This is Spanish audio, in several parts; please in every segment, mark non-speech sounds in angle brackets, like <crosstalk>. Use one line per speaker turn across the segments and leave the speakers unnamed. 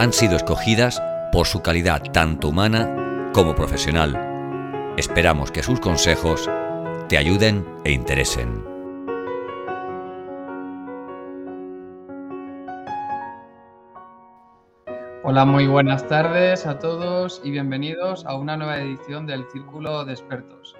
han sido escogidas por su calidad tanto humana como profesional. Esperamos que sus consejos te ayuden e interesen.
Hola, muy buenas tardes a todos y bienvenidos a una nueva edición del Círculo de Expertos.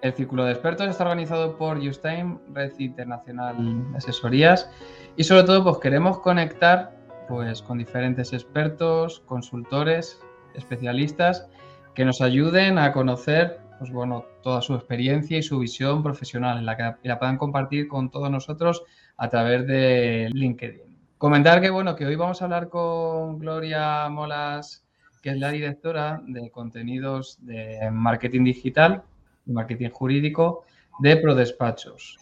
El Círculo de Expertos está organizado por Justime, Red Internacional de Asesorías, y sobre todo pues queremos conectar pues con diferentes expertos, consultores, especialistas que nos ayuden a conocer pues bueno, toda su experiencia y su visión profesional en la que la puedan compartir con todos nosotros a través de LinkedIn. Comentar que bueno, que hoy vamos a hablar con Gloria Molas, que es la directora de contenidos de marketing digital y marketing jurídico de ProDespachos.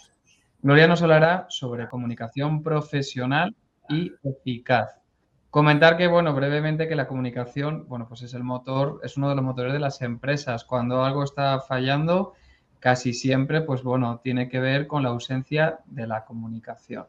Gloria nos hablará sobre comunicación profesional y eficaz. Comentar que, bueno, brevemente que la comunicación, bueno, pues es el motor, es uno de los motores de las empresas. Cuando algo está fallando, casi siempre, pues bueno, tiene que ver con la ausencia de la comunicación.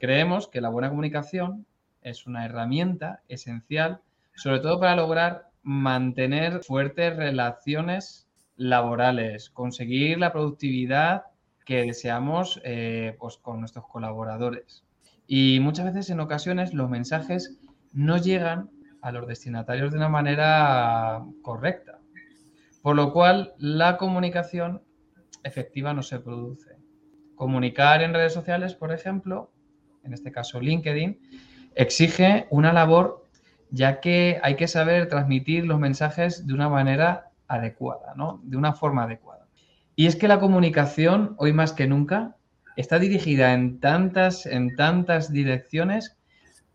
Creemos que la buena comunicación es una herramienta esencial, sobre todo para lograr mantener fuertes relaciones laborales, conseguir la productividad que deseamos eh, pues, con nuestros colaboradores. Y muchas veces en ocasiones los mensajes no llegan a los destinatarios de una manera correcta, por lo cual la comunicación efectiva no se produce. Comunicar en redes sociales, por ejemplo, en este caso LinkedIn, exige una labor ya que hay que saber transmitir los mensajes de una manera adecuada, ¿no? De una forma adecuada. Y es que la comunicación, hoy más que nunca, está dirigida en tantas, en tantas direcciones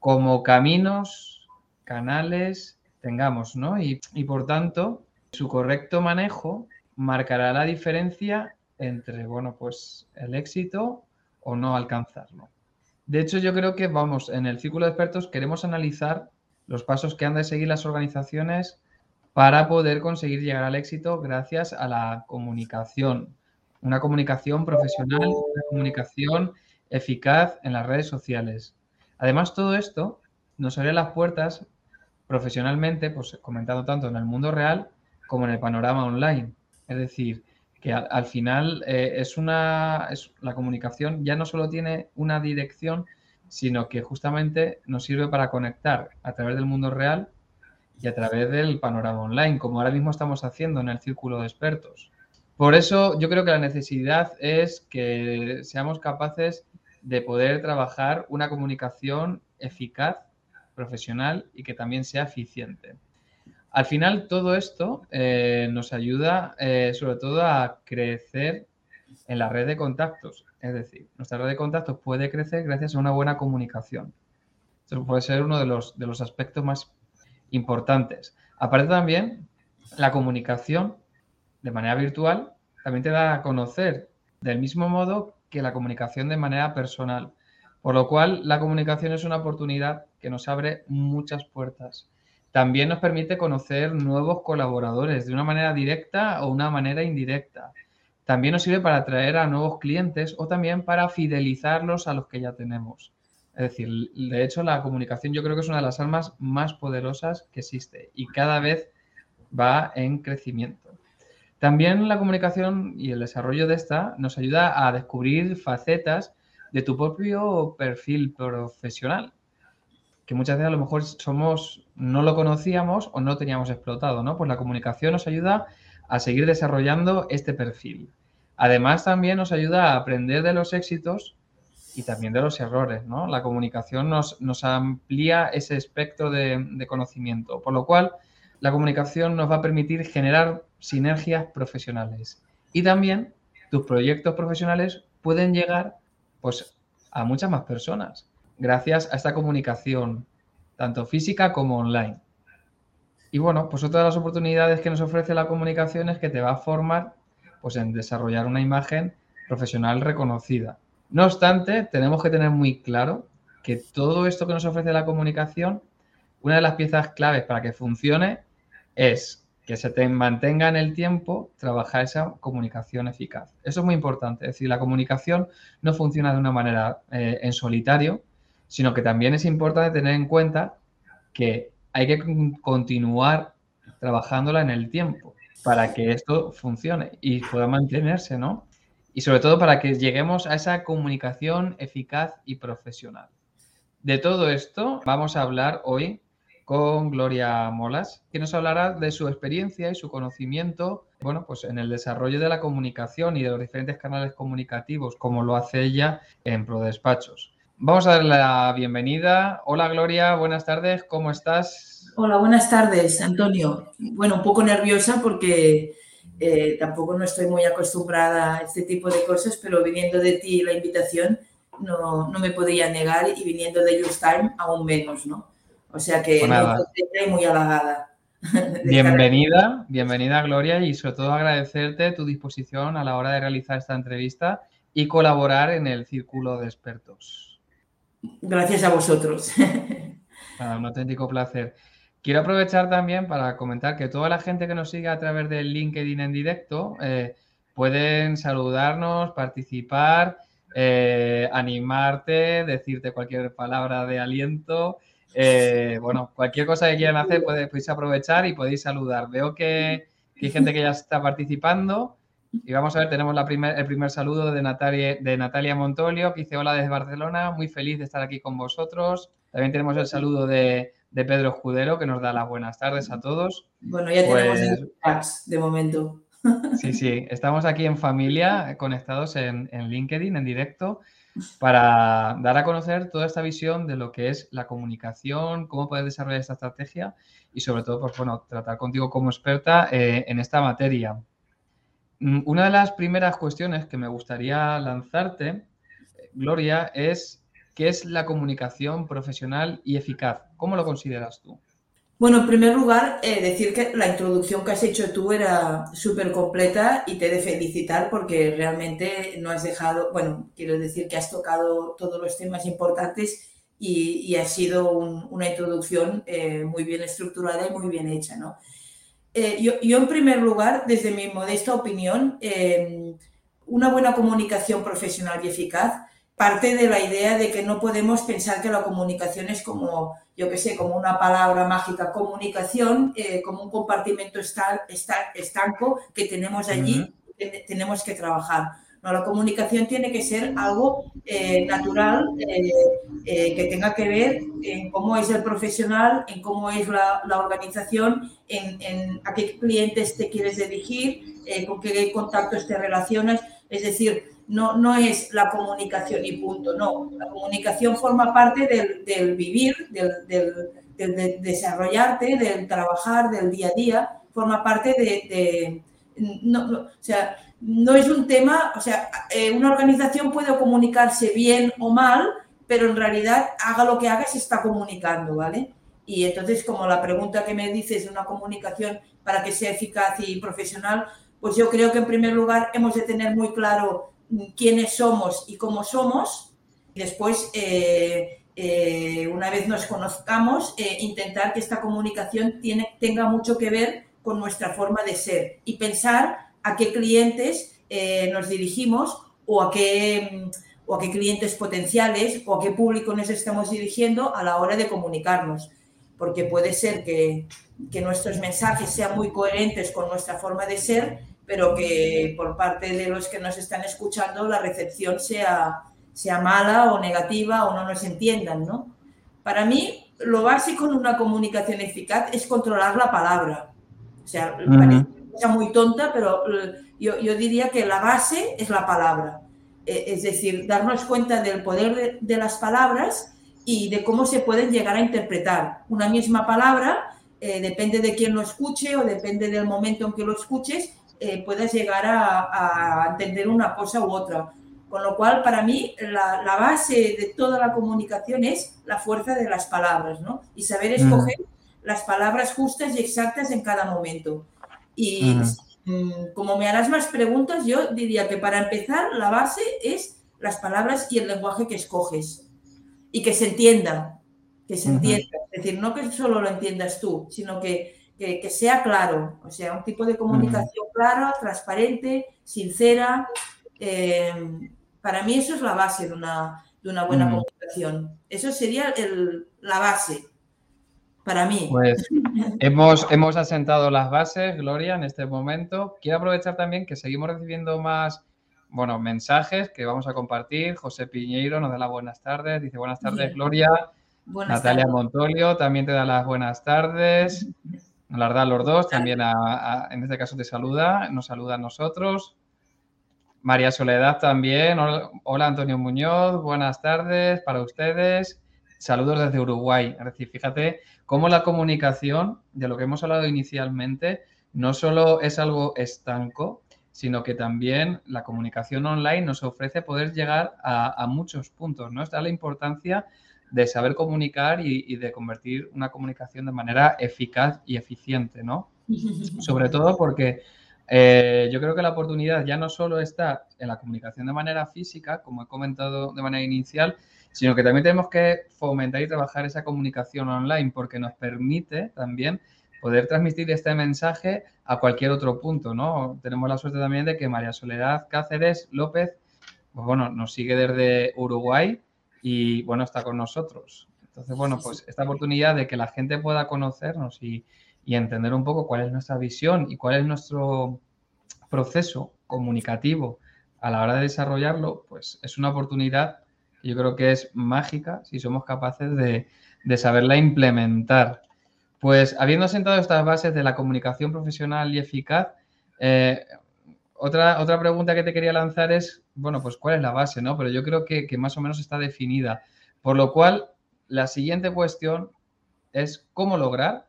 como caminos, canales tengamos, ¿no? Y, por tanto, su correcto manejo marcará la diferencia entre, bueno, pues el éxito o no alcanzarlo. De hecho, yo creo que vamos, en el círculo de expertos queremos analizar los pasos que han de seguir las organizaciones para poder conseguir llegar al éxito gracias a la comunicación. Una comunicación profesional, una comunicación eficaz en las redes sociales. Además, todo esto nos abre las puertas profesionalmente, pues comentando tanto en el mundo real como en el panorama online. Es decir, que al, final eh, es una, es, la comunicación ya no solo tiene una dirección, sino que justamente nos sirve para conectar a través del mundo real y a través del panorama online, como ahora mismo estamos haciendo en el círculo de expertos. Por eso yo creo que la necesidad es que seamos capaces de poder trabajar una comunicación eficaz, profesional y que también sea eficiente. Al final, todo esto eh, nos ayuda eh, sobre todo a crecer en la red de contactos. Es decir, nuestra red de contactos puede crecer gracias a una buena comunicación. Esto puede ser uno de los, de los aspectos más importantes. Aparte también, la comunicación de manera virtual también te da a conocer del mismo modo que la comunicación de manera personal. Por lo cual, la comunicación es una oportunidad que nos abre muchas puertas también nos permite conocer nuevos colaboradores de una manera directa o una manera indirecta. También nos sirve para atraer a nuevos clientes o también para fidelizarlos a los que ya tenemos. Es decir, de hecho, la comunicación yo creo que es una de las armas más poderosas que existe y cada vez va en crecimiento. También la comunicación y el desarrollo de esta nos ayuda a descubrir facetas de tu propio perfil profesional que muchas veces a lo mejor somos, no lo conocíamos o no teníamos explotado, ¿no? Pues la comunicación nos ayuda a seguir desarrollando este perfil. Además, también nos ayuda a aprender de los éxitos y también de los errores, ¿no? La comunicación nos, nos amplía ese espectro de, de conocimiento, por lo cual la comunicación nos va a permitir generar sinergias profesionales. Y también tus proyectos profesionales pueden llegar pues, a muchas más personas gracias a esta comunicación, tanto física como online. Y bueno, pues otra de las oportunidades que nos ofrece la comunicación es que te va a formar pues, en desarrollar una imagen profesional reconocida. No obstante, tenemos que tener muy claro que todo esto que nos ofrece la comunicación, una de las piezas claves para que funcione es que se te mantenga en el tiempo trabajar esa comunicación eficaz. Eso es muy importante. Es decir, la comunicación no funciona de una manera eh, en solitario, sino que también es importante tener en cuenta que hay que continuar trabajándola en el tiempo para que esto funcione y pueda mantenerse, ¿no? Y sobre todo para que lleguemos a esa comunicación eficaz y profesional. De todo esto vamos a hablar hoy con Gloria Molas, que nos hablará de su experiencia y su conocimiento, bueno, pues en el desarrollo de la comunicación y de los diferentes canales comunicativos, como lo hace ella en ProDespachos. Vamos a darle la bienvenida. Hola Gloria, buenas tardes, ¿cómo estás?
Hola, buenas tardes, Antonio. Bueno, un poco nerviosa porque eh, tampoco no estoy muy acostumbrada a este tipo de cosas, pero viniendo de ti la invitación no, no me podía negar y viniendo de Just Time aún menos, ¿no? O sea que pues muy halagada. <laughs>
Bienvenida, bienvenida Gloria y sobre todo agradecerte tu disposición a la hora de realizar esta entrevista y colaborar en el círculo de expertos.
Gracias a vosotros. <laughs>
un auténtico placer. Quiero aprovechar también para comentar que toda la gente que nos sigue a través del LinkedIn en directo eh, pueden saludarnos, participar, eh, animarte, decirte cualquier palabra de aliento. Eh, bueno, cualquier cosa que quieran hacer podéis aprovechar y podéis saludar. Veo que hay gente que ya está participando. Y vamos a ver, tenemos la primer, el primer saludo de Natalia, de Natalia Montolio, que dice hola desde Barcelona, muy feliz de estar aquí con vosotros. También tenemos el saludo de, Pedro Escudero, que nos da las buenas tardes a todos.
Bueno, ya tenemos pues el fax de momento.
Sí, sí, estamos aquí en familia, conectados en, en LinkedIn, en directo, para dar a conocer toda esta visión de lo que es la comunicación, cómo poder desarrollar esta estrategia y sobre todo, pues bueno, tratar contigo como experta eh, en esta materia. Mm, una de las primeras cuestiones que me gustaría lanzarte, Gloria, es qué es la comunicación profesional y eficaz. ¿Cómo lo consideras tú?
Bueno, en primer lugar, eh, decir que la introducción que has hecho tú era súper completa y te he de felicitar porque realmente no has dejado, bueno, quiero decir que has tocado todos los temas importantes y, ha sido una introducción eh, muy bien estructurada y muy bien hecha, ¿no? Eh, yo, en primer lugar, desde mi modesta opinión, una buena comunicación profesional y eficaz parte de la idea de que no podemos pensar que la comunicación es como, yo qué sé, como una palabra mágica, comunicación, eh, como un compartimento estanco que tenemos allí, tenemos que trabajar. No, la comunicación tiene que ser algo eh, natural, eh, eh, que tenga que ver en cómo es el profesional, en cómo es la, organización, en, a qué clientes te quieres dirigir, con qué contactos te relacionas. Es decir, no, no es la comunicación y punto, no. La comunicación forma parte del, vivir, del, desarrollarte, del trabajar, del día a día, forma parte de... no, o sea, no es un tema, o sea, eh, una organización puede comunicarse bien o mal, pero en realidad haga lo que haga se está comunicando, ¿vale? Y entonces, como la pregunta que me dices una comunicación para que sea eficaz y profesional, pues yo creo que en primer lugar hemos de tener muy claro quiénes somos y cómo somos. Y después, eh, eh, una vez nos conozcamos, intentar que esta comunicación tiene, tenga mucho que ver con nuestra forma de ser y pensar a qué clientes eh, nos dirigimos o a qué, o a qué clientes potenciales o a qué público nos estamos dirigiendo a la hora de comunicarnos. Porque puede ser que, que nuestros mensajes sean muy coherentes con nuestra forma de ser, pero que por parte de los que nos están escuchando la recepción sea, sea mala o negativa o no nos entiendan, ¿no? Para mí, lo básico en una comunicación eficaz es controlar la palabra. O sea, muy tonta, pero eh, yo, yo, diría que la base es la palabra. Eh, es decir, darnos cuenta del poder de, las palabras y de cómo se pueden llegar a interpretar. Una misma palabra, eh, depende de quién lo escuche o depende del momento en que lo escuches, puedes llegar a, a, entender una cosa u otra. Con lo cual, para mí, la, la, base de toda la comunicación es la fuerza de las palabras, ¿no? Y saber escoger las palabras justas y exactas en cada momento. Y mm, como me harás más preguntas, yo diría que para empezar la base es las palabras y el lenguaje que escoges y que se entienda, que se entienda. Es decir, no que solo lo entiendas tú, sino que, sea claro, o sea, un tipo de comunicación clara, transparente, sincera. Eh, para mí eso es la base de una, de una buena comunicación. Eso sería la base para mí.
Pues <laughs> hemos, hemos asentado las bases, Gloria, en este momento. Quiero aprovechar también que seguimos recibiendo más bueno, mensajes que vamos a compartir. José Piñeiro nos da las buenas tardes. Dice buenas tardes, Gloria. Natalia Montolio también te da las buenas tardes. Las da los dos. También en este caso te saluda. Nos saluda a nosotros. María Soledad también. Hola, Antonio Muñoz. Buenas tardes para ustedes. Saludos desde Uruguay. Es decir, fíjate cómo la comunicación, de lo que hemos hablado inicialmente, no solo es algo estanco, sino que también la comunicación online nos ofrece poder llegar a, muchos puntos, ¿no? Está la importancia de saber comunicar y, de convertir una comunicación de manera eficaz y eficiente, ¿no? <laughs> Sobre todo porque eh, yo creo que la oportunidad ya no solo está en la comunicación de manera física, como he comentado de manera inicial, sino que también tenemos que fomentar y trabajar esa comunicación online porque nos permite también poder transmitir este mensaje a cualquier otro punto, ¿no? Tenemos la suerte también de que María Soledad Cáceres López, pues bueno, nos sigue desde Uruguay y bueno, está con nosotros. Entonces, bueno, pues esta oportunidad de que la gente pueda conocernos y, y entender un poco cuál es nuestra visión y cuál es nuestro proceso comunicativo a la hora de desarrollarlo, pues es una oportunidad que yo creo que es mágica si somos capaces de, de saberla implementar. Pues habiendo sentado estas bases de la comunicación profesional y eficaz, eh, otra, otra pregunta que te quería lanzar es, bueno, pues cuál es la base, ¿no? Pero yo creo que, más o menos está definida. Por lo cual, la siguiente cuestión es cómo lograr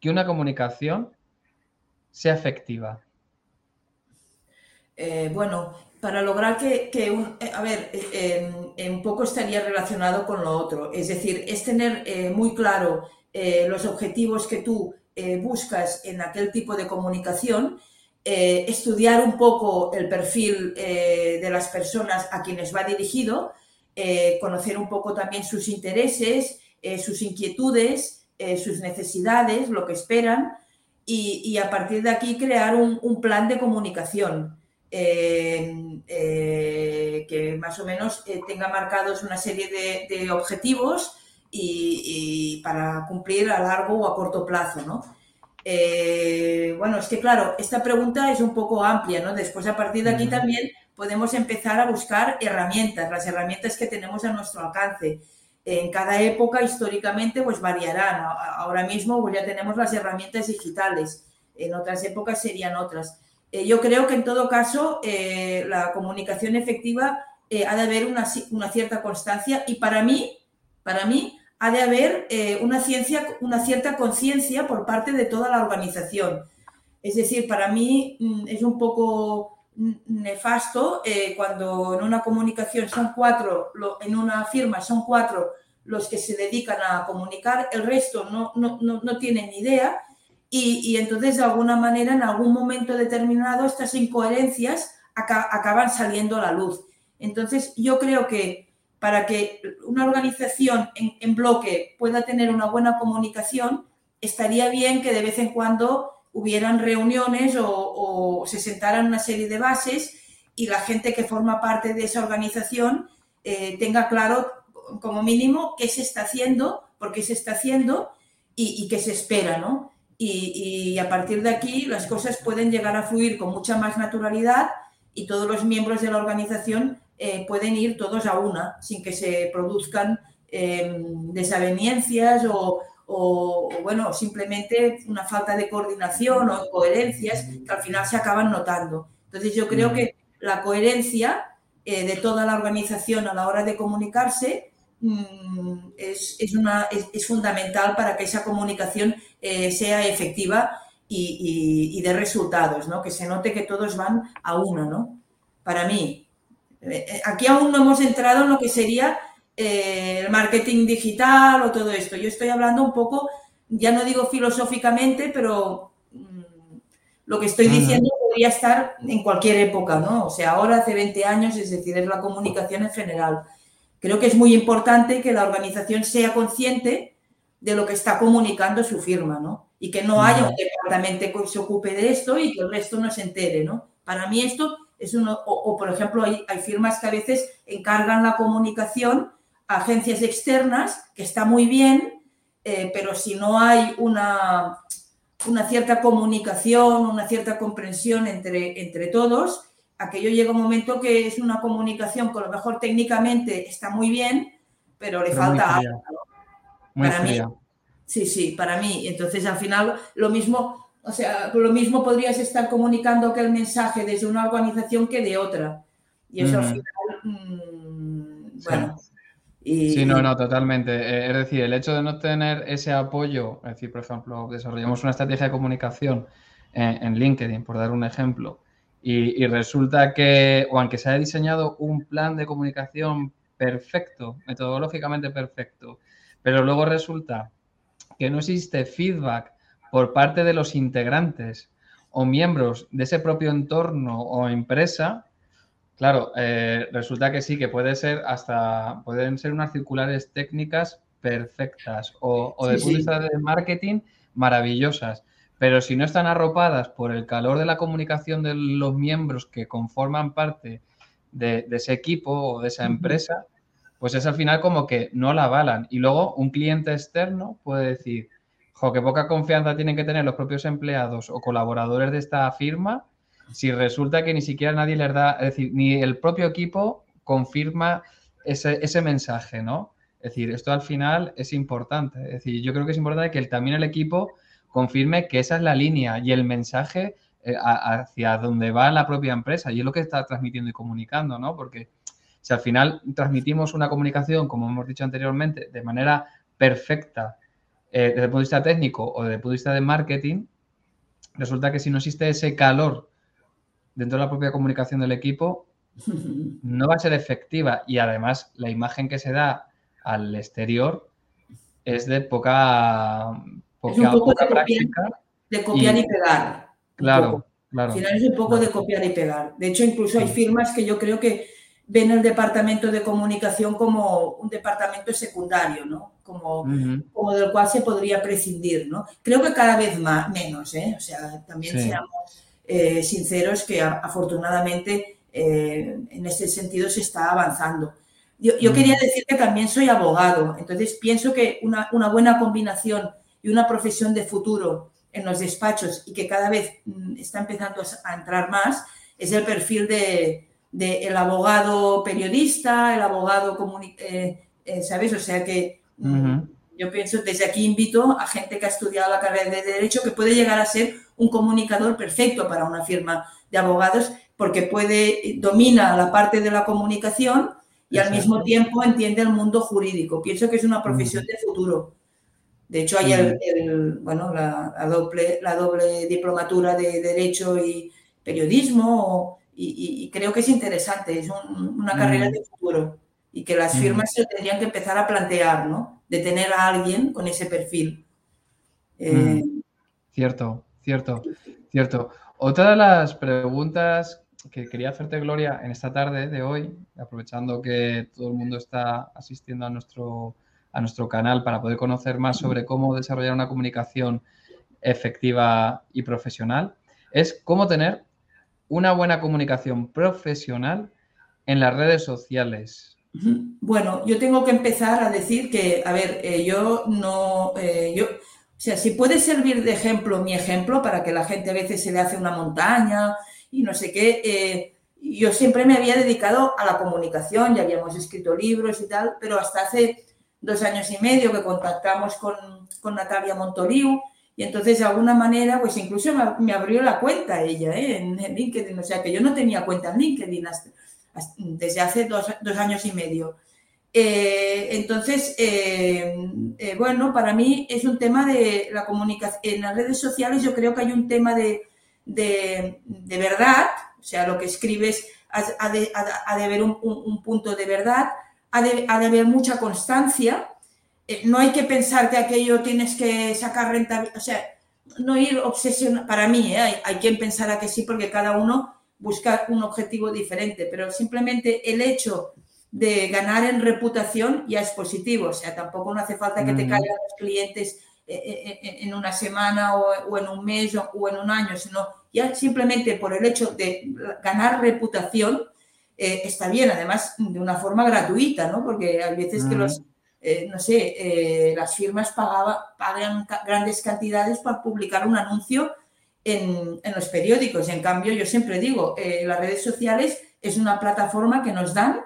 que una comunicación sea efectiva.
Eh, bueno, para lograr que, un, eh, a ver, en, poco estaría relacionado con lo otro. Es decir, es tener muy claro eh, los objetivos que tú eh, buscas en aquel tipo de comunicación, eh, estudiar un poco el perfil de las personas a quienes va dirigido, conocer un poco también sus intereses, sus inquietudes, sus necesidades, lo que esperan, y, a partir de aquí crear un, plan de comunicación. que más o menos tenga marcados una serie de objetivos y, para cumplir a largo o a corto plazo, ¿no? Eh, bueno, es que claro, esta pregunta es un poco amplia, ¿no? Después a partir de aquí también podemos empezar a buscar herramientas, las herramientas que tenemos a nuestro alcance. En cada época históricamente pues variarán. Ahora mismo pues, ya tenemos las herramientas digitales, en otras épocas serían otras. Eh, yo creo que en todo caso eh, la comunicación efectiva ha de haber una, una cierta constancia y para mí, para mí, ha de haber eh, una, ciencia, una cierta conciencia por parte de toda la organización. Es decir, para mí mm, es un poco nefasto eh, cuando en una comunicación son cuatro, en una firma son cuatro los que se dedican a comunicar, el resto no, no, no, tienen ni idea y, y, entonces de alguna manera en algún momento determinado estas incoherencias acaban saliendo a la luz. Entonces yo creo que para que una organización en, bloque pueda tener una buena comunicación, estaría bien que de vez en cuando hubieran reuniones o, se sentaran una serie de bases y la gente que forma parte de esa organización eh, tenga claro como mínimo qué se está haciendo, por qué se está haciendo y, qué se espera, ¿no? Y, y, a partir de aquí las cosas pueden llegar a fluir con mucha más naturalidad y todos los miembros de la organización eh, pueden ir todos a una sin que se produzcan em, desavenencias o, bueno, simplemente una falta de coordinación o incoherencias que al final se acaban notando. Entonces yo creo que la coherencia eh, de toda la organización a la hora de comunicarse mm, es, una, es, fundamental para que esa comunicación eh, sea efectiva y, y, de resultados, ¿no? Que se note que todos van a una, ¿no? Para mí, aquí aún no hemos entrado en lo que sería eh, el marketing digital o todo esto. Yo estoy hablando un poco ya no digo filosóficamente, pero mm, lo que estoy diciendo podría estar en cualquier época, ¿no? O sea, ahora hace 20 años, es decir, es la comunicación en general. Creo que es muy importante que la organización sea consciente de lo que está comunicando su firma, ¿no? Y que no haya un departamento que se ocupe de esto y que el resto no se entere, ¿no? Para mí esto es uno, o, por ejemplo, hay, hay, firmas que a veces encargan la comunicación a agencias externas, que está muy bien, eh, pero si no hay una, una cierta comunicación, una cierta comprensión entre, entre todos, aquello llega un momento que es una comunicación que a lo mejor técnicamente está muy bien, pero le falta algo. para mí, sí, sí, para mí. Entonces, al final, lo mismo o sea, lo mismo podrías estar comunicando aquel mensaje desde una organización que de otra. Y eso al final, mm, bueno.
Sí, no, no, totalmente. Eh, es decir, el hecho de no tener ese apoyo, es decir, por ejemplo, desarrollamos una estrategia de comunicación en, LinkedIn, por dar un ejemplo, y, y, resulta que, o aunque se haya diseñado un plan de comunicación perfecto, metodológicamente perfecto, pero luego resulta que no existe feedback por parte de los integrantes o miembros de ese propio entorno o empresa, claro, eh, resulta que sí, que puede ser hasta, pueden ser unas circulares técnicas perfectas o, o de punto de de marketing maravillosas. Pero si no están arropadas por el calor de la comunicación de los miembros que conforman parte de, ese equipo o de esa empresa, pues es al final como que no la avalan. Y luego un cliente externo puede decir, jo, qué poca confianza tienen que tener los propios empleados o colaboradores de esta firma si resulta que ni siquiera nadie les da, es decir, ni el propio equipo confirma ese, mensaje, ¿no? Es decir, esto al final es importante. Es decir, yo creo que es importante que también el equipo confirme que esa es la línea y el mensaje eh, hacia donde va la propia empresa y es lo que está transmitiendo y comunicando, ¿no? Porque si al final transmitimos una comunicación, como hemos dicho anteriormente, de manera perfecta eh, desde el punto de vista técnico o desde el punto de vista de marketing, resulta que si no existe ese calor dentro de la propia comunicación del equipo, no va a ser efectiva y además la imagen que se da al exterior es de poca,
poca, práctica. de copiar y, pegar.
Claro, claro.
Al final es un poco de copiar y pegar. De hecho, incluso hay firmas que yo creo que ven el departamento de comunicación como un departamento secundario, ¿no? Como, como del cual se podría prescindir, ¿no? Creo que cada vez más, menos, ¿eh? O sea, también seamos eh, sinceros que afortunadamente eh, en este sentido se está avanzando. Yo, yo quería decir que también soy abogado, entonces pienso que una, una, buena combinación y una profesión de futuro en los despachos y que cada vez mm, está empezando a entrar más es el perfil de, el abogado periodista, el abogado eh, eh, ¿sabes? O sea que mm, yo pienso, desde aquí invito a gente que ha estudiado la carrera de Derecho que puede llegar a ser un comunicador perfecto para una firma de abogados porque puede, domina la parte de la comunicación y al mismo tiempo entiende el mundo jurídico. Pienso que es una profesión de futuro. De hecho, hay el, bueno, la, doble, la doble diplomatura de Derecho y Periodismo y, creo que es interesante, es una carrera mm. de futuro y que las mm. firmas se tendrían que empezar a plantear, ¿no? De tener a alguien con ese perfil.
Eh, mm. Cierto, cierto, cierto. Otra de las preguntas que quería hacerte, Gloria, en esta tarde de hoy, aprovechando que todo el mundo está asistiendo a nuestro, a nuestro canal para poder conocer más sobre cómo desarrollar una comunicación efectiva y profesional, es cómo tener una buena comunicación profesional en las redes sociales?
Bueno, yo tengo que empezar a decir que, a ver, eh, yo no, eh, yo, o sea, si puede servir de ejemplo mi ejemplo para que la gente a veces se le hace una montaña y no sé qué, eh, yo siempre me había dedicado a la comunicación, ya habíamos escrito libros y tal, pero hasta hace dos años y medio que contactamos con, con Natalia Montoliu, y entonces, de alguna manera, pues incluso me, abrió la cuenta ella ¿eh? en, LinkedIn. O sea, que yo no tenía cuenta en LinkedIn desde hace dos, años y medio. Eh, entonces, eh, bueno, para mí es un tema de la comunicación. En las redes sociales yo creo que hay un tema de, de, verdad, o sea, lo que escribes ha, de, haber un, punto de verdad, de, ha de haber mucha constancia eh, no hay que pensar que aquello tienes que sacar rentabilidad, o sea, no ir obsesionado, para mí, ¿eh? hay, hay, quien pensara que sí, porque cada uno busca un objetivo diferente, pero simplemente el hecho de ganar en reputación ya es positivo, o sea, tampoco no hace falta que te caigan los clientes eh, en una semana o, en un mes o, en un año, sino ya simplemente por el hecho de ganar reputación está bien, además de una forma gratuita, ¿no? Porque hay veces que los eh, no sé, eh, las firmas pagaba, pagan grandes cantidades para publicar un anuncio en, los periódicos. Y en cambio, yo siempre digo, eh, las redes sociales es una plataforma que nos dan,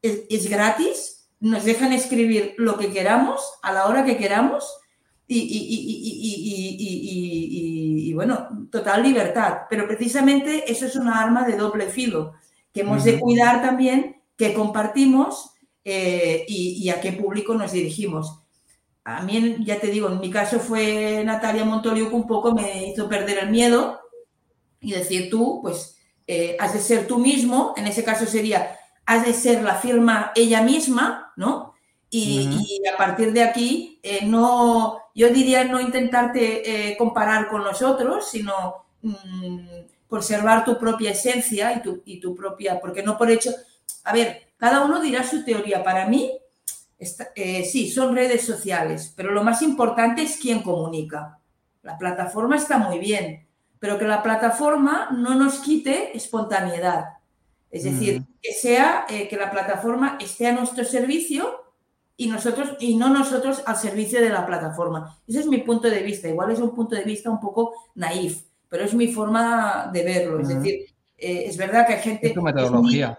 es, gratis, nos dejan escribir lo que queramos a la hora que queramos y, y, bueno, total libertad. Pero precisamente eso es una arma de doble filo, que hemos de cuidar también, que compartimos eh, y, a qué público nos dirigimos. A mí, ya te digo, en mi caso fue Natalia Montoliu que un poco me hizo perder el miedo y decir tú, pues, eh, has de ser tú mismo, en ese caso sería, has de ser la firma ella misma, ¿no? Y, a partir de aquí, eh, no, yo diría no intentarte comparar con los otros, sino mm, conservar tu propia esencia y tu, y tu propia, porque no por hecho, a ver, cada uno dirá su teoría. Para mí, eh, sí, son redes sociales, pero lo más importante es quién comunica. La plataforma está muy bien, pero que la plataforma no nos quite espontaneidad. Es decir, que sea eh, que la plataforma esté a nuestro servicio y nosotros y no nosotros al servicio de la plataforma. Ese es mi punto de vista. Igual es un punto de vista un poco naif, pero es mi forma de verlo. Es decir, eh, es verdad que hay gente.
Es tu metodología.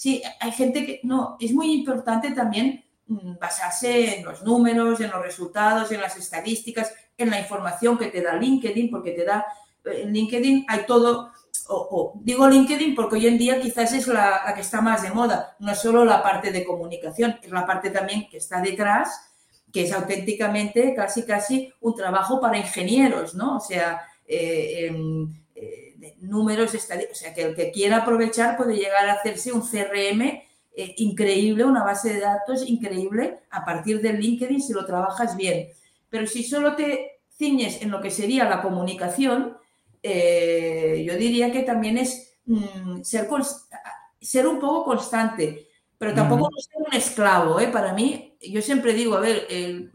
Sí, hay gente que no, es muy importante también mm, basarse en los números, en los resultados, en las estadísticas, en la información que te da LinkedIn, porque te da, eh, en LinkedIn hay todo, o, digo LinkedIn porque hoy en día quizás es la, que está más de moda, no solo la parte de comunicación, es la parte también que está detrás, que es auténticamente casi, casi un trabajo para ingenieros, ¿no? O sea, eh, em, números estadísticos. O sea, que el que quiera aprovechar puede llegar a hacerse un CRM eh, increíble, una base de datos increíble a partir del LinkedIn si lo trabajas bien. Pero si solo te ciñes en lo que sería la comunicación, eh, yo diría que también es mm, ser, ser un poco constante, pero tampoco ser un esclavo. ¿eh? Para mí, yo siempre digo, a ver, el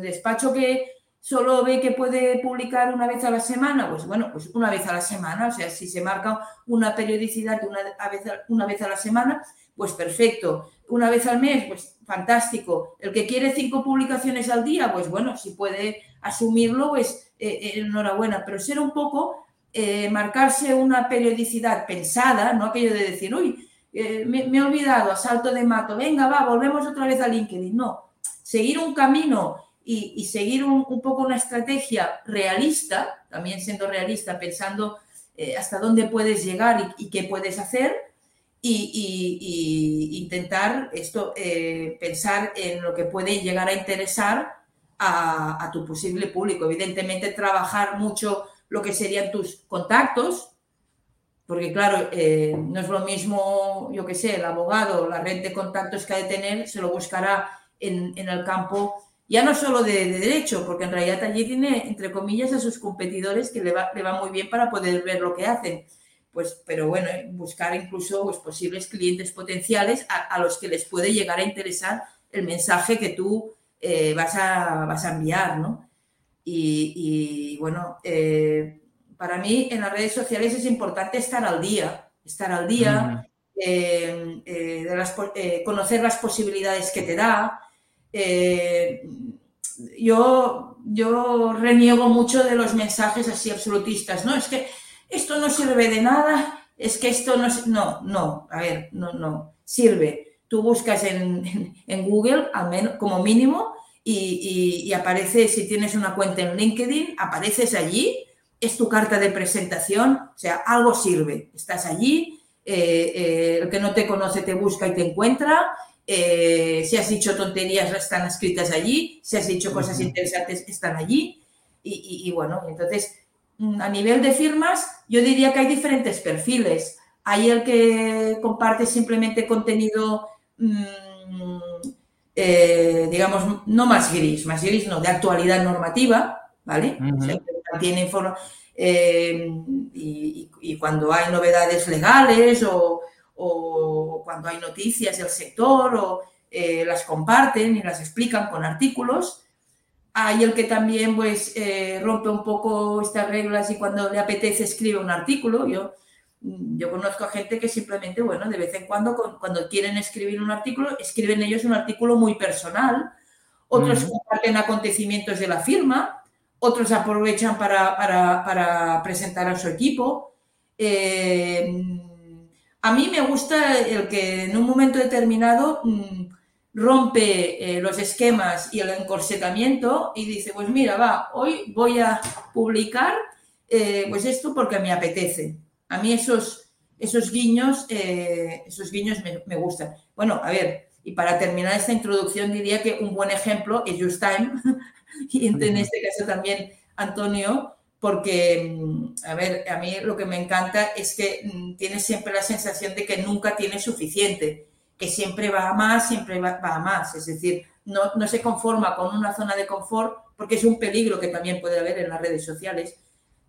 despacho que solo ve que puede publicar una vez a la semana, pues bueno, pues una vez a la semana, o sea, si se marca una periodicidad una, vez, una vez a la semana, pues perfecto. Una vez al mes, pues fantástico. El que quiere cinco publicaciones al día, pues bueno, si puede asumirlo, pues eh, eh, enhorabuena. Pero ser un poco, eh, marcarse una periodicidad pensada, no aquello de decir, uy, me, me, he olvidado, a salto de mato, venga, va, volvemos otra vez a LinkedIn. No, seguir un camino y, seguir un, poco una estrategia realista, también siendo realista, pensando eh, hasta dónde puedes llegar y, qué puedes hacer, y, intentar esto, eh, pensar en lo que puede llegar a interesar a, tu posible público. Evidentemente, trabajar mucho lo que serían tus contactos, porque claro, eh, no es lo mismo, yo que sé, el abogado, la red de contactos que ha de tener, se lo buscará en, en el campo ya no solo de, derecho, porque en realidad allí tiene, entre comillas, a sus competidores que le va, le va muy bien para poder ver lo que hacen. Pues, pero bueno, eh, buscar incluso pues, posibles clientes potenciales a, los que les puede llegar a interesar el mensaje que tú eh, vas, a, vas a enviar, ¿no? Y, bueno, eh, para mí en las redes sociales es importante estar al día, estar al día, de conocer las posibilidades que te da, eh, yo, yo reniego mucho de los mensajes así absolutistas, ¿no? Es que esto no sirve de nada, es que esto no... No, no, a ver, no, no, sirve. Tú buscas en, Google, al menos, como mínimo, y, aparece, si tienes una cuenta en LinkedIn, apareces allí, es tu carta de presentación, o sea, algo sirve. Estás allí, eh, eh, el que no te conoce te busca y te encuentra, eh, si has dicho tonterías, están escritas allí. Si has dicho cosas interesantes, están allí. Y, bueno, entonces, mm, a nivel de firmas, yo diría que hay diferentes perfiles. Hay el que comparte simplemente contenido mm, eh, digamos, no más gris, más gris no, de actualidad normativa, ¿vale? tiene eh, y, cuando hay novedades legales o, cuando hay noticias del sector o eh, las comparten y las explican con artículos. Hay el que también pues rompe un poco estas reglas y cuando le apetece escribe un artículo. Yo Mm, yo conozco a gente que simplemente, bueno, de vez en cuando, cuando quieren escribir un artículo, escriben ellos un artículo muy personal, otros comparten acontecimientos de la firma, otros aprovechan para, presentar a su equipo. Eh, a mí me gusta el que en un momento determinado mm, rompe eh, los esquemas y el encorsetamiento y dice, pues mira, va, hoy voy a publicar eh, pues esto porque me apetece. A mí esos, esos guiños, eh, esos guiños me, gustan. Bueno, a ver, y para terminar esta introducción diría que un buen ejemplo es Just Time, <laughs> y en este caso también Antonio, porque, mm, a ver, a mí lo que me encanta es que mm, tiene siempre la sensación de que nunca tiene suficiente, que siempre va a más, siempre va, a más, es decir, no, no se conforma con una zona de confort, porque es un peligro que también puede haber en las redes sociales,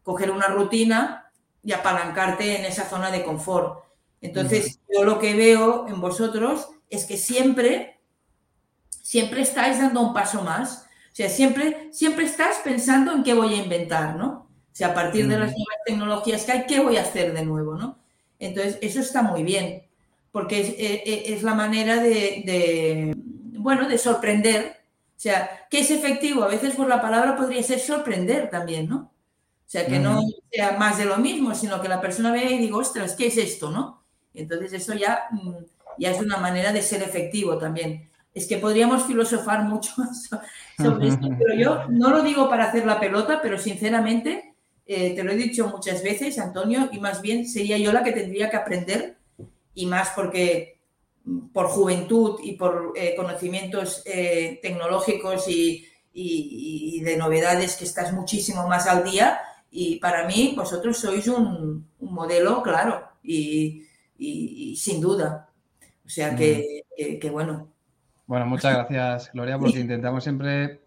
coger una rutina y apalancarte en esa zona de confort. Entonces, yo lo que veo en vosotros es que siempre, siempre estáis dando un paso más. O sea, siempre, siempre estás pensando en qué voy a inventar, ¿no? O sea, a partir de las nuevas tecnologías que hay, ¿qué voy a hacer de nuevo, ¿no? Entonces, eso está muy bien, porque es, e, e, la manera de, de, bueno, de sorprender. O sea, ¿qué es efectivo? A veces por la palabra podría ser sorprender también, ¿no? O sea, que no sea más de lo mismo, sino que la persona vea y diga, ostras, ¿qué es esto? ¿no? Entonces eso ya, mm, ya es una manera de ser efectivo también. Es que podríamos filosofar mucho <laughs> sobre esto, <laughs> pero yo no lo digo para hacer la pelota, pero sinceramente, eh, te lo he dicho muchas veces, Antonio, y más bien sería yo la que tendría que aprender, y más porque mm, por juventud y por eh, conocimientos eh, tecnológicos y, y, de novedades que estás muchísimo más al día, y para mí, vosotros sois un, modelo, claro, y, sin duda. O sea que, bueno.
Bueno, muchas gracias, Gloria, porque <laughs> intentamos siempre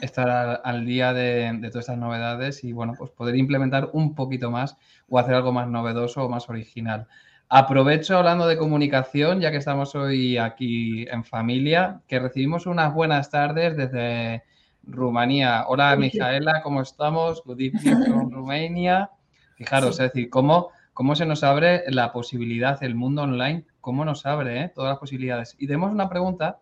estar al, día de, todas estas novedades y, bueno, pues poder implementar un poquito más o hacer algo más novedoso o más original. Aprovecho hablando de comunicación, ya que estamos hoy aquí en familia, que recibimos unas buenas tardes desde Rumanía. Hola, Mijaela, ¿cómo estamos? Good evening <laughs> from Romania. Fijaros, es decir, cómo, cómo se nos abre la posibilidad, el mundo online, cómo nos abre eh, todas las posibilidades. Y tenemos una pregunta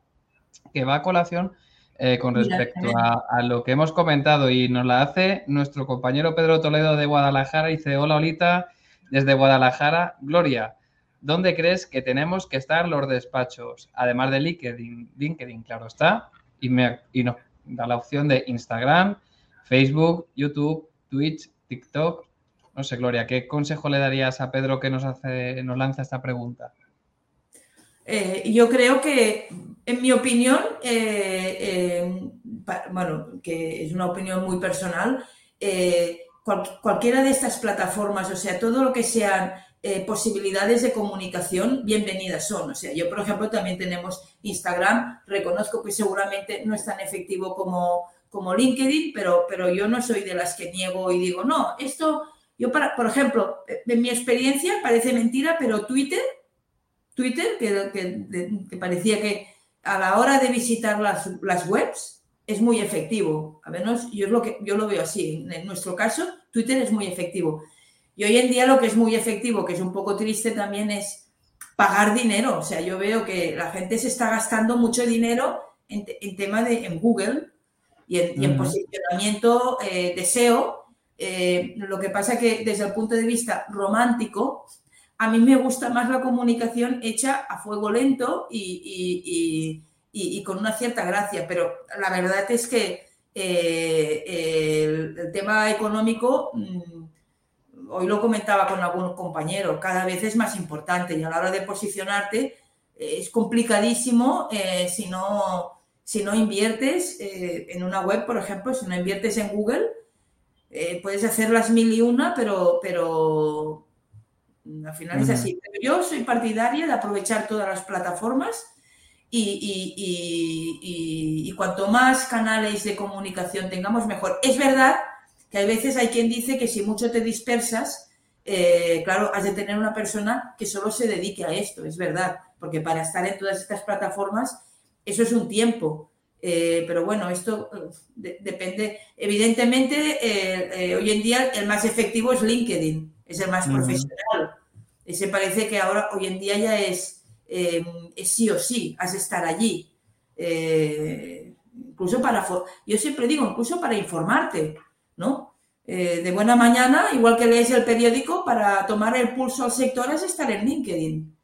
que va a colación eh, con respecto a, lo que hemos comentado y nos la hace nuestro compañero Pedro Toledo de Guadalajara. Dice, hola, Olita, desde Guadalajara. Gloria, ¿dónde crees que tenemos que estar los despachos? Además de LinkedIn, LinkedIn claro está. Y, me, y nos da la opción de Instagram, Facebook, YouTube, Twitch, TikTok. No sé, Gloria, ¿qué consejo le darías a Pedro que nos hace, nos lanza esta pregunta?
Eh, yo creo que, en mi opinión, eh, eh, bueno, que es una opinión muy personal, cualquiera de estas plataformas, o sea, todo lo que sean eh, posibilidades de comunicación bienvenidas son. O sea, yo, por ejemplo, también tenemos Instagram, reconozco que seguramente no es tan efectivo como, como LinkedIn, pero, pero yo no soy de las que niego y digo, no, esto, yo, para, por ejemplo, en mi experiencia parece mentira, pero Twitter, Twitter, que, que, parecía que a la hora de visitar las, las webs, es muy efectivo. A menos yo, es lo que, yo lo veo así. En nuestro caso, Twitter es muy efectivo. Y hoy en día lo que es muy efectivo, que es un poco triste también, es pagar dinero. O sea, yo veo que la gente se está gastando mucho dinero en, tema de en Google y en, posicionamiento eh, de SEO. Eh, lo que pasa que desde el punto de vista romántico, a mí me gusta más la comunicación hecha a fuego lento y, con una cierta gracia, pero la verdad es que eh, el, tema económico mm, hoy lo comentaba con algún compañero, cada vez es más importante y a la hora de posicionarte eh, es complicadísimo eh, si, no, si no inviertes en una web, por ejemplo, si no inviertes en Google, puedes hacer las mil y una, pero, pero al final es así. yo soy partidaria de aprovechar todas las plataformas y, cuanto más canales de comunicación tengamos, mejor. Es verdad que a veces hay quien dice que si mucho te dispersas, eh, claro, has de tener una persona que solo se dedique a esto, es verdad, porque para estar en todas estas plataformas, eso es un tiempo. Eh, pero bueno, esto eh, depende. Evidentemente, hoy en día el más efectivo es LinkedIn, es el más profesional. Ese parece que ahora, hoy en día ya es, sí o sí, has de estar allí. incluso para, yo siempre digo, incluso para informarte, ¿no? Eh, de buena mañana, igual que lees el periódico, para tomar el pulso al sector es estar en LinkedIn.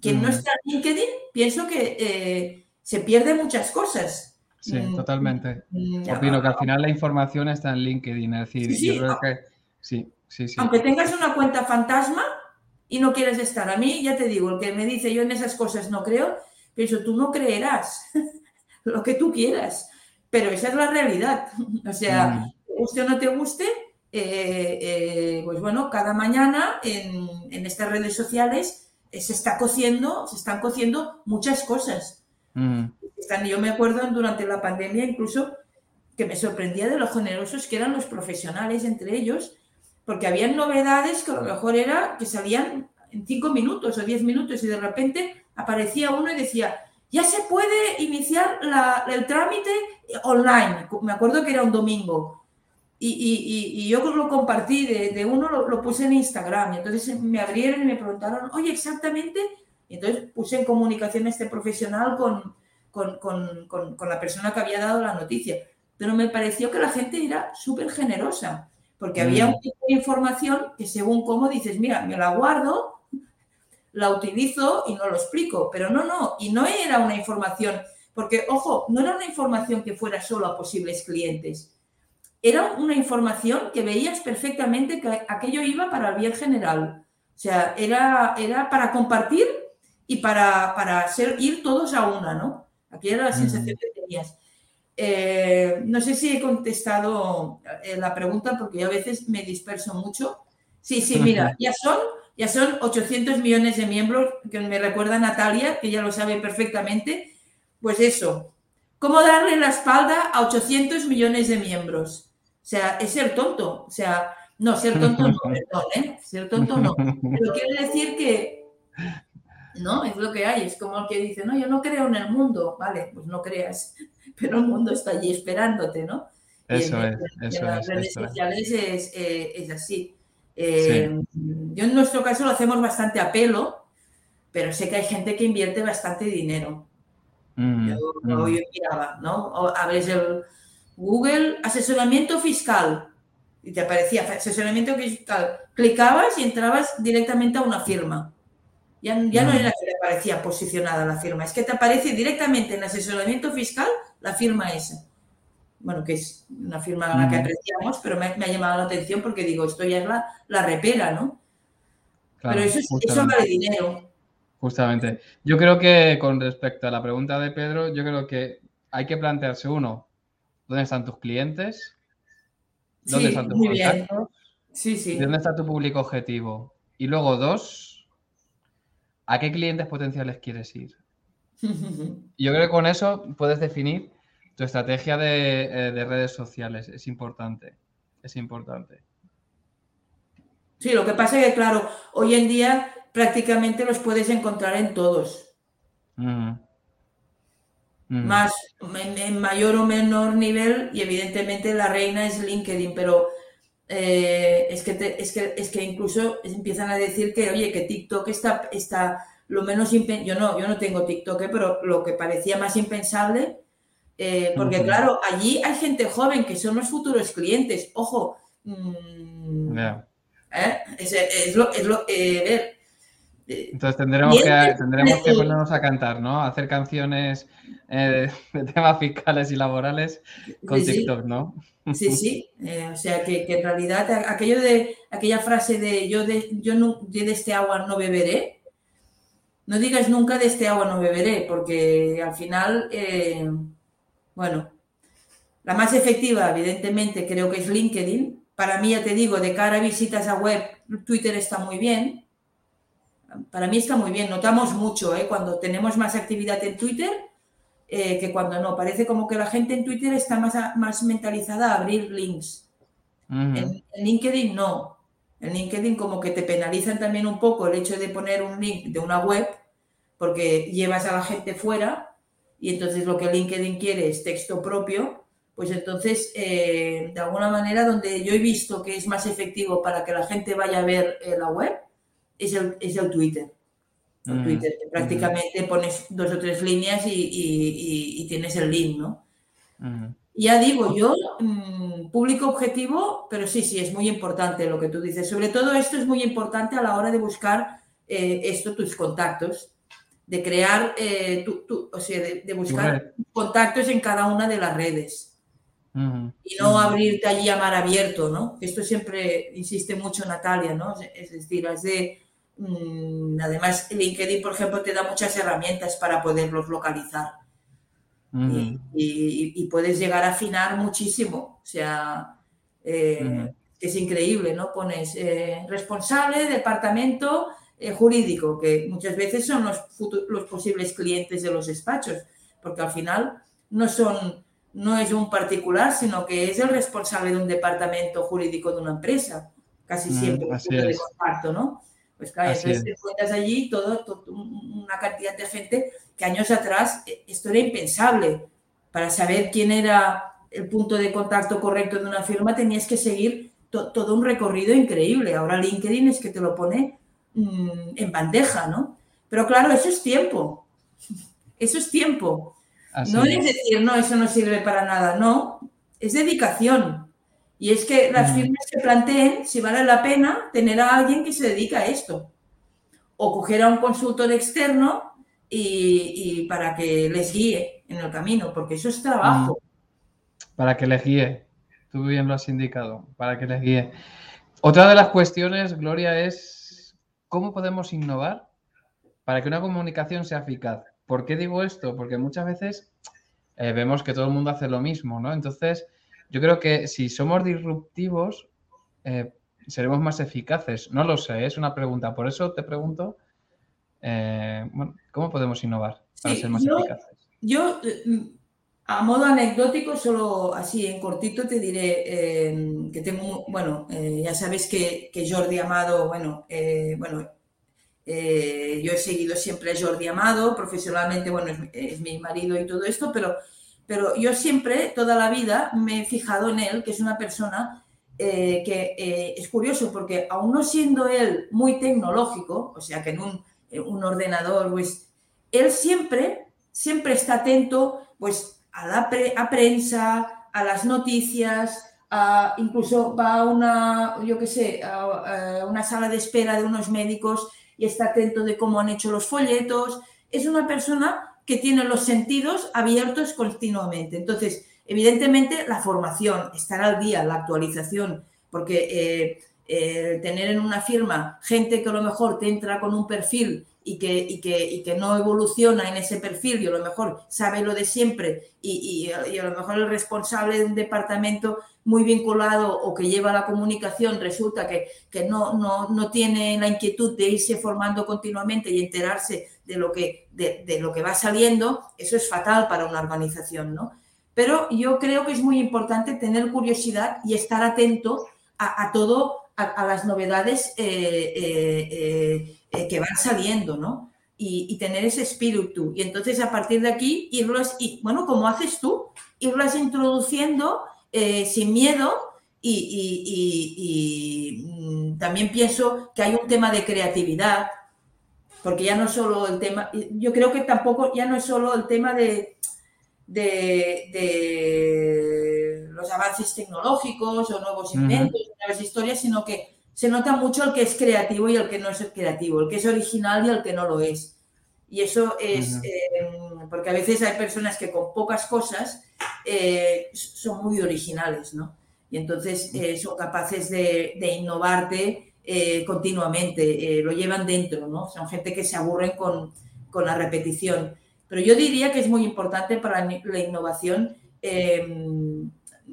Quien no está en LinkedIn, pienso que eh, se pierde muchas cosas.
Sí, mm, totalmente. Mm, Opino que al final la información está en LinkedIn. Es decir, yo creo que sí, sí, sí.
Aunque tengas una cuenta fantasma y no quieres estar. A mí, ya te digo, el que me dice yo en esas cosas no creo, pienso, tú no creerás <laughs> lo que tú quieras. Pero esa es la realidad. <laughs> O sea, mm guste o no te guste, eh, eh, pues bueno, cada mañana en, estas redes sociales eh, se está cociendo, se están cociendo muchas cosas. Mm. yo me acuerdo durante la pandemia incluso que me sorprendía de lo generosos que eran los profesionales entre ellos, porque habían novedades que a lo mejor era que salían en cinco minutos o diez minutos y de repente aparecía uno y decía, ya se puede iniciar el trámite online. Me acuerdo que era un domingo. Y, yo lo compartí, de, uno lo, puse en Instagram, y entonces me abrieron y me preguntaron, oye, exactamente, y entonces puse en comunicación este profesional con, con, la persona que había dado la noticia. Pero me pareció que la gente era súper generosa, porque había mm. un tipo de información que según cómo dices, mira, me la guardo, la utilizo y no lo explico, pero no, no, y no era una información, porque, ojo, no era una información que fuera solo a posibles clientes era una información que veías perfectamente que aquello iba para el bien general. O sea, era, era para compartir y para, para ser, ir todos a una, ¿no? Aquí era la sensación que tenías. Eh, no sé si he contestado eh, la pregunta porque yo a veces me disperso mucho. Sí, sí, mira, ya son, ya son 800 millones de miembros, que me recuerda Natalia, que ya lo sabe perfectamente. Pues eso, ¿cómo darle la espalda a 800 millones de miembros? O sea, es ser tonto. O sea, no, ser tonto no, <laughs> perdón, ¿eh? Ser tonto no. <laughs> Pero quiere decir que, ¿no? Es lo que hay. Es como el que dice, no, yo no creo en el mundo. Vale, pues no creas. <laughs> Pero el mundo está allí esperándote, ¿no?
Eso es. Eso
en las redes sociales es, eh, es, así. Eh, yo en nuestro caso lo hacemos bastante a pelo, pero sé que hay gente que invierte bastante dinero. Mm, yo, mm. yo miraba, ¿no? A veces el Google asesoramiento fiscal y te aparecía asesoramiento fiscal. Clicabas y entrabas directamente a una firma. Ya, ya no era que te aparecía posicionada la firma, es que te aparece directamente en asesoramiento fiscal la firma esa. Bueno, que es una firma a la que apreciamos, pero me, ha llamado la atención porque digo, esto ya es la, la repera, ¿no? pero eso, eso vale dinero.
Justamente. Yo creo que con respecto a la pregunta de Pedro, yo creo que hay que plantearse uno, ¿Dónde están tus clientes? ¿Dónde están tus contactos?
Sí, sí.
¿Dónde está tu público objetivo? Y luego, dos, ¿a qué clientes potenciales quieres ir? <laughs> Yo creo que con eso puedes definir tu estrategia de, eh, de redes sociales. Es importante. Es importante.
Sí, lo que pasa es que, claro, hoy en día prácticamente los puedes encontrar en todos más en, mayor o menor nivel y evidentemente la reina es LinkedIn, pero eh, es, que es, que, es que incluso empiezan a decir que, oye, que TikTok está, está lo menos yo no, yo no tengo TikTok, eh, pero lo que parecía más impensable, eh, porque claro, allí hay gente joven que son los futuros clientes, ojo, mm, es, es, lo, es lo ver,
entonces tendremos que, tendremos que ponernos a cantar, ¿no? hacer canciones eh, de temas fiscales y laborales con TikTok, ¿no?
Sí, sí. Eh, o sea que, en realidad aquello de aquella frase de yo de yo no, de este agua no beberé, no digas nunca de este agua no beberé, porque al final, eh, bueno, la más efectiva, evidentemente, creo que es LinkedIn. Para mí, ya te digo, de cara a visitas a web, Twitter está muy bien para mí está muy bien. Notamos mucho, ¿eh? cuando tenemos más actividad en Twitter, eh, que cuando no. Parece como que la gente en Twitter está más, más mentalizada a abrir links. en, LinkedIn no. En LinkedIn como que te penalizan también un poco el hecho de poner un link de una web porque llevas a la gente fuera y entonces lo que LinkedIn quiere es texto propio, pues entonces eh, de alguna manera donde yo he visto que es más efectivo para que la gente vaya a ver la web es el, es el Twitter. Mm, Twitter, prácticamente pones dos o tres líneas y, tienes el link, ¿no? Ya digo, yo, mm, público objetivo, pero sí, sí, es muy importante lo que tú dices. Sobre todo esto es muy importante a la hora de buscar eh, esto, tus contactos, de crear, eh, o sea, de, buscar contactos en cada una de las redes. Y no abrirte allí a mar abierto, ¿no? Esto siempre insiste mucho Natalia, ¿no? Es decir, es de Mm, además, LinkedIn, por ejemplo, te da muchas herramientas para poderlos localizar. y, puedes llegar a afinar muchísimo. O sea, eh, es increíble, ¿no? Pones eh, responsable, departamento eh, jurídico, que muchas veces son los, los posibles clientes de los despachos, porque al final no son no es un particular, sino que es el responsable de un departamento jurídico de una empresa, casi siempre,
de
contacto, ¿no? Pues claro, entonces te encuentras allí todo, una cantidad de gente que años atrás eh, esto era impensable. Para saber quién era el punto de contacto correcto de una firma tenías que seguir todo un recorrido increíble. Ahora LinkedIn es que te lo pone mm, en bandeja, ¿no? Pero claro, eso es tiempo. Eso es tiempo. no es decir, no, eso no sirve para nada, no. Es dedicación. Y es que las firmas se planteen si vale la pena tener a alguien que se dedica a esto. O coger a un consultor externo y, para que les guíe en el camino, porque eso es trabajo.
Para que les guíe. Tú bien lo has indicado, para que les guíe. Otra de las cuestiones, Gloria, es cómo podemos innovar para que una comunicación sea eficaz. ¿Por qué digo esto? Porque muchas veces eh, vemos que todo el mundo hace lo mismo, ¿no? Entonces, yo creo que si somos disruptivos, eh, seremos más eficaces. No lo sé, es una pregunta. Por eso te pregunto, eh, ¿cómo podemos innovar para ser más eficaces?
Yo, a modo anecdótico, solo así en cortito te diré que tengo, bueno, eh, ya sabes que, Jordi Amado, bueno, bueno, yo he seguido siempre a Jordi Amado, profesionalmente, bueno, es mi marido y todo esto, pero pero yo siempre, toda la vida, me he fijado en él, que es una persona eh, que eh, es curioso porque aún no siendo él muy tecnológico, o sea que en un, ordenador, pues él siempre, siempre está atento pues a la a prensa, a las noticias, a, incluso va a una, yo qué sé, a, una sala de espera de unos médicos y está atento de cómo han hecho los folletos. Es una persona que tiene los sentidos abiertos continuamente. Entonces, evidentemente, la formación, estar al día, la actualización, porque eh, eh, tener en una firma gente que a lo mejor te entra con un perfil y que, y que, que no evoluciona en ese perfil y a lo mejor sabe lo de siempre y, y, a lo mejor el responsable de un departamento muy vinculado o que lleva la comunicación resulta que, que no, no, no, tiene la inquietud de irse formando continuamente y enterarse de lo, que, de, de, lo que va saliendo, eso es fatal para una organización, ¿no? Pero yo creo que es muy importante tener curiosidad y estar atento a, todo, a, las novedades eh, eh, eh, que van saliendo, ¿no? Y, y, tener ese espíritu. Y entonces a partir de aquí irlos, y bueno, como haces tú, irlas introduciendo eh, sin miedo y, mm, también pienso que hay un tema de creatividad, porque ya no solo el tema, yo creo que tampoco, ya no es solo el tema de, de, los avances tecnológicos o nuevos inventos, nuevas historias, sino que se nota mucho el que es creativo y el que no es creativo, el que es original y el que no lo es. Y eso es, porque a veces hay personas que con pocas cosas eh, son muy originales, ¿no? Y entonces eh, son capaces de, innovarte eh, continuamente, lo llevan dentro, ¿no? Son gente que se aburren con, la repetición. Pero yo diría que es muy importante para la innovación em,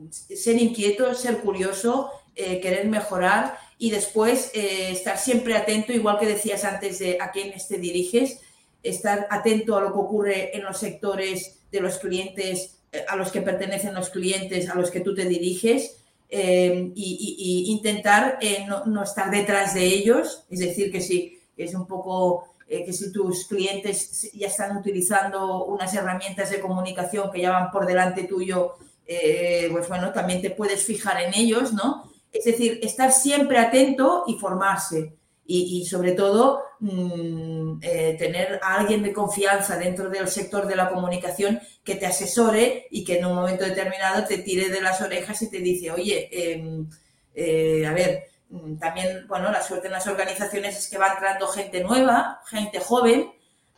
ser inquieto, ser curioso, querer mejorar y después estar siempre atento, igual que decías antes de a quién te diriges, estar atento a lo que ocurre en los sectores de los clientes eh, a los que pertenecen los clientes, a los que tú te diriges, eh, y, intentar eh, no, estar detrás de ellos, es decir, que si es un poco que si tus clientes ya están utilizando unas herramientas de comunicación que ya van por delante tuyo, pues bueno, también te puedes fijar en ellos, ¿no? Es decir, estar siempre atento y formarse y, sobre todo mm, eh, tener a alguien de confianza dentro del sector de la comunicación que te asesore y que en un momento determinado te tire de las orejas y te dice, oye, em, eh, a ver, mm, también, bueno, la suerte en las organizaciones es que va entrando gente nueva, gente joven,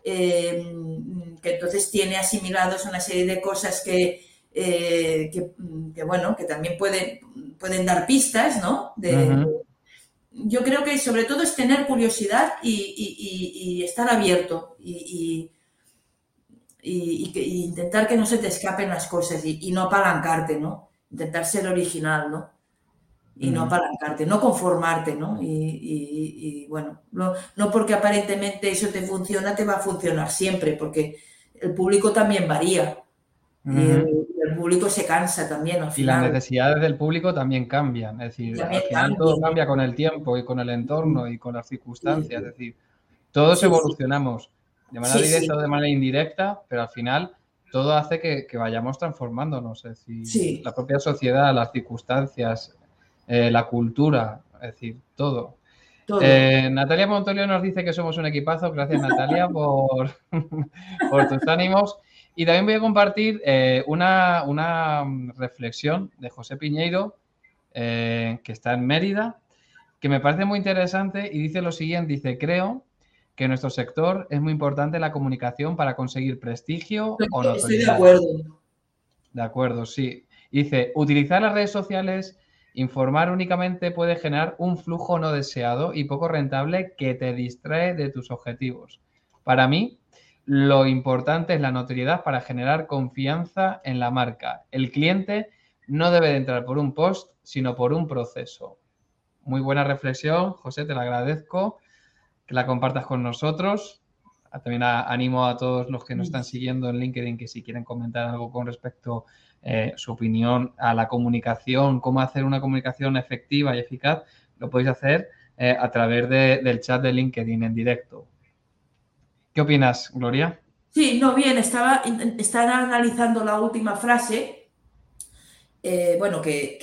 em, que entonces tiene asimilados una serie de cosas que, eh, que, bueno, que también pueden, pueden dar pistas, ¿no? Yo creo que sobre todo es tener curiosidad y, estar abierto y, intentar que no se te escapen las cosas y, no apalancarte, ¿no? Intentar ser original, ¿no? Y no apalancarte, no conformarte, ¿no? Y, bueno, no, no porque aparentemente eso te funciona, te va a funcionar siempre, porque el público también varía el público se cansa también.
Y las necesidades del público también cambian. Es decir, al final todo cambia con el tiempo y con el entorno y con las circunstancias. Es decir, todos evolucionamos de manera directa o de manera indirecta, pero al final todo hace que, vayamos transformándonos. Es decir, la propia sociedad, las circunstancias, eh, la cultura, es decir, todo. Eh, Natalia Montolio nos dice que somos un equipazo. Gracias, Natalia, por, <laughs> por tus ánimos. Y también voy a compartir eh, una, reflexión de José Piñeiro, eh, que está en Mérida, que me parece muy interesante y dice lo siguiente, dice, creo que en nuestro sector es muy importante la comunicación para conseguir prestigio o notoriedad. Estoy de acuerdo. De acuerdo, sí. Dice, utilizar las redes sociales, informar únicamente puede generar un flujo no deseado y poco rentable que te distrae de tus objetivos. Para mí, lo importante es la notoriedad para generar confianza en la marca. El cliente no debe de entrar por un post, sino por un proceso. Muy buena reflexión, José, te la agradezco que la compartas con nosotros. También animo a todos los que nos están siguiendo en LinkedIn que si quieren comentar algo con respecto a eh, su opinión a la comunicación, cómo hacer una comunicación efectiva y eficaz, lo podéis hacer eh, a través del chat de LinkedIn en directo. ¿Qué opinas, Gloria?
Sí, no, bien, estaba, analizando la última frase. Eh, bueno, que,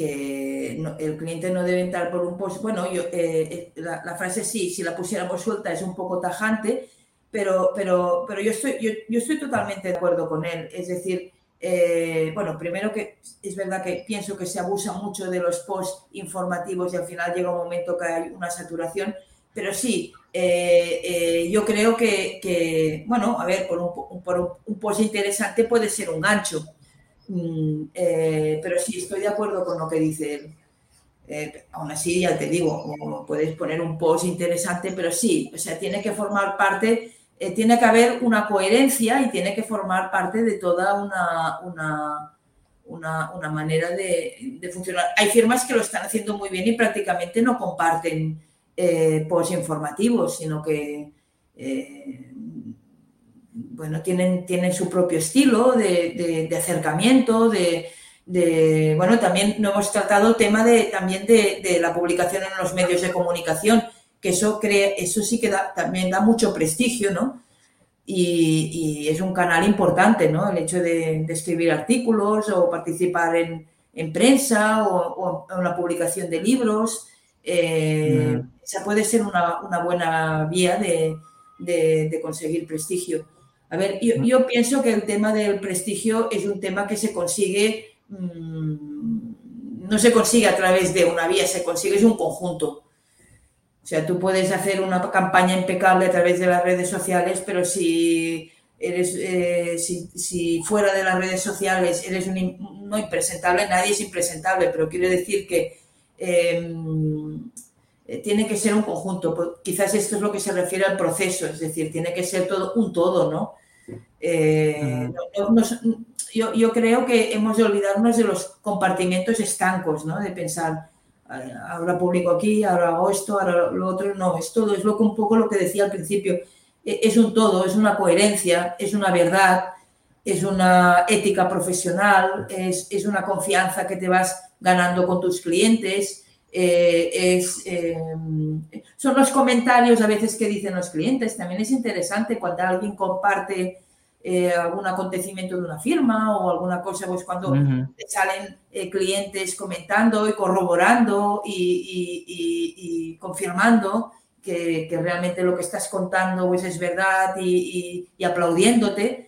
el cliente no debe entrar por un post. Bueno, yo, eh, eh, la, frase sí, si la pusiéramos suelta es un poco tajante, pero, pero, pero yo, estoy, yo, estoy totalmente de acuerdo con él. Es decir, bueno, primero que es verdad que pienso que se abusa mucho de los posts informativos y al final llega un momento que hay una saturación, pero sí, eh, eh, yo creo que, bueno, a ver, por un, post interesante puede ser un gancho, mm, eh, pero sí estoy de acuerdo con lo que dice él. aún así, ya te digo, puedes poner un post interesante, pero sí, o sea, tiene que formar parte, tiene que haber una coherencia y tiene que formar parte de toda una, una, una, manera de, de funcionar. Hay firmas que lo están haciendo muy bien y prácticamente no comparten eh, informativos, sino que eh, bueno, tienen, tienen su propio estilo de, acercamiento, de, bueno, también no hemos tratado el tema de, también de, la publicación en los medios de comunicación, que eso, cree, eso sí que también da mucho prestigio, ¿no? Y, es un canal importante, ¿no? El hecho de, escribir artículos o participar en, prensa o, o, en la publicación de libros. Eh, esa puede ser una, buena vía de, conseguir prestigio. A ver, yo, pienso que el tema del prestigio es un tema que se consigue, mm, no se consigue a través de una vía, se consigue es un conjunto. O sea, tú puedes hacer una campaña impecable a través de las redes sociales, pero si eres, eh, si, fuera de las redes sociales eres un, no impresentable, nadie es impresentable, pero quiere decir que eh, tiene que ser un conjunto. Quizás esto es lo que se refiere al proceso, es decir, tiene que ser todo un todo, ¿no? Eh, yo, creo que hemos de olvidarnos de los compartimentos estancos, ¿no? De pensar, ahora publico aquí, ahora hago esto, ahora lo otro. No, es todo, es lo un poco lo que decía al principio. E, es un todo, es una coherencia, es una verdad. Es una ética profesional, es, es una confianza que te vas ganando con tus clientes. Eh, es, eh, son los comentarios a veces que dicen los clientes. También es interesante cuando alguien comparte eh, algún acontecimiento de una firma o alguna cosa, pues cuando te salen clientes comentando y corroborando y, confirmando que, realmente lo que estás contando pues, es verdad y, aplaudiéndote.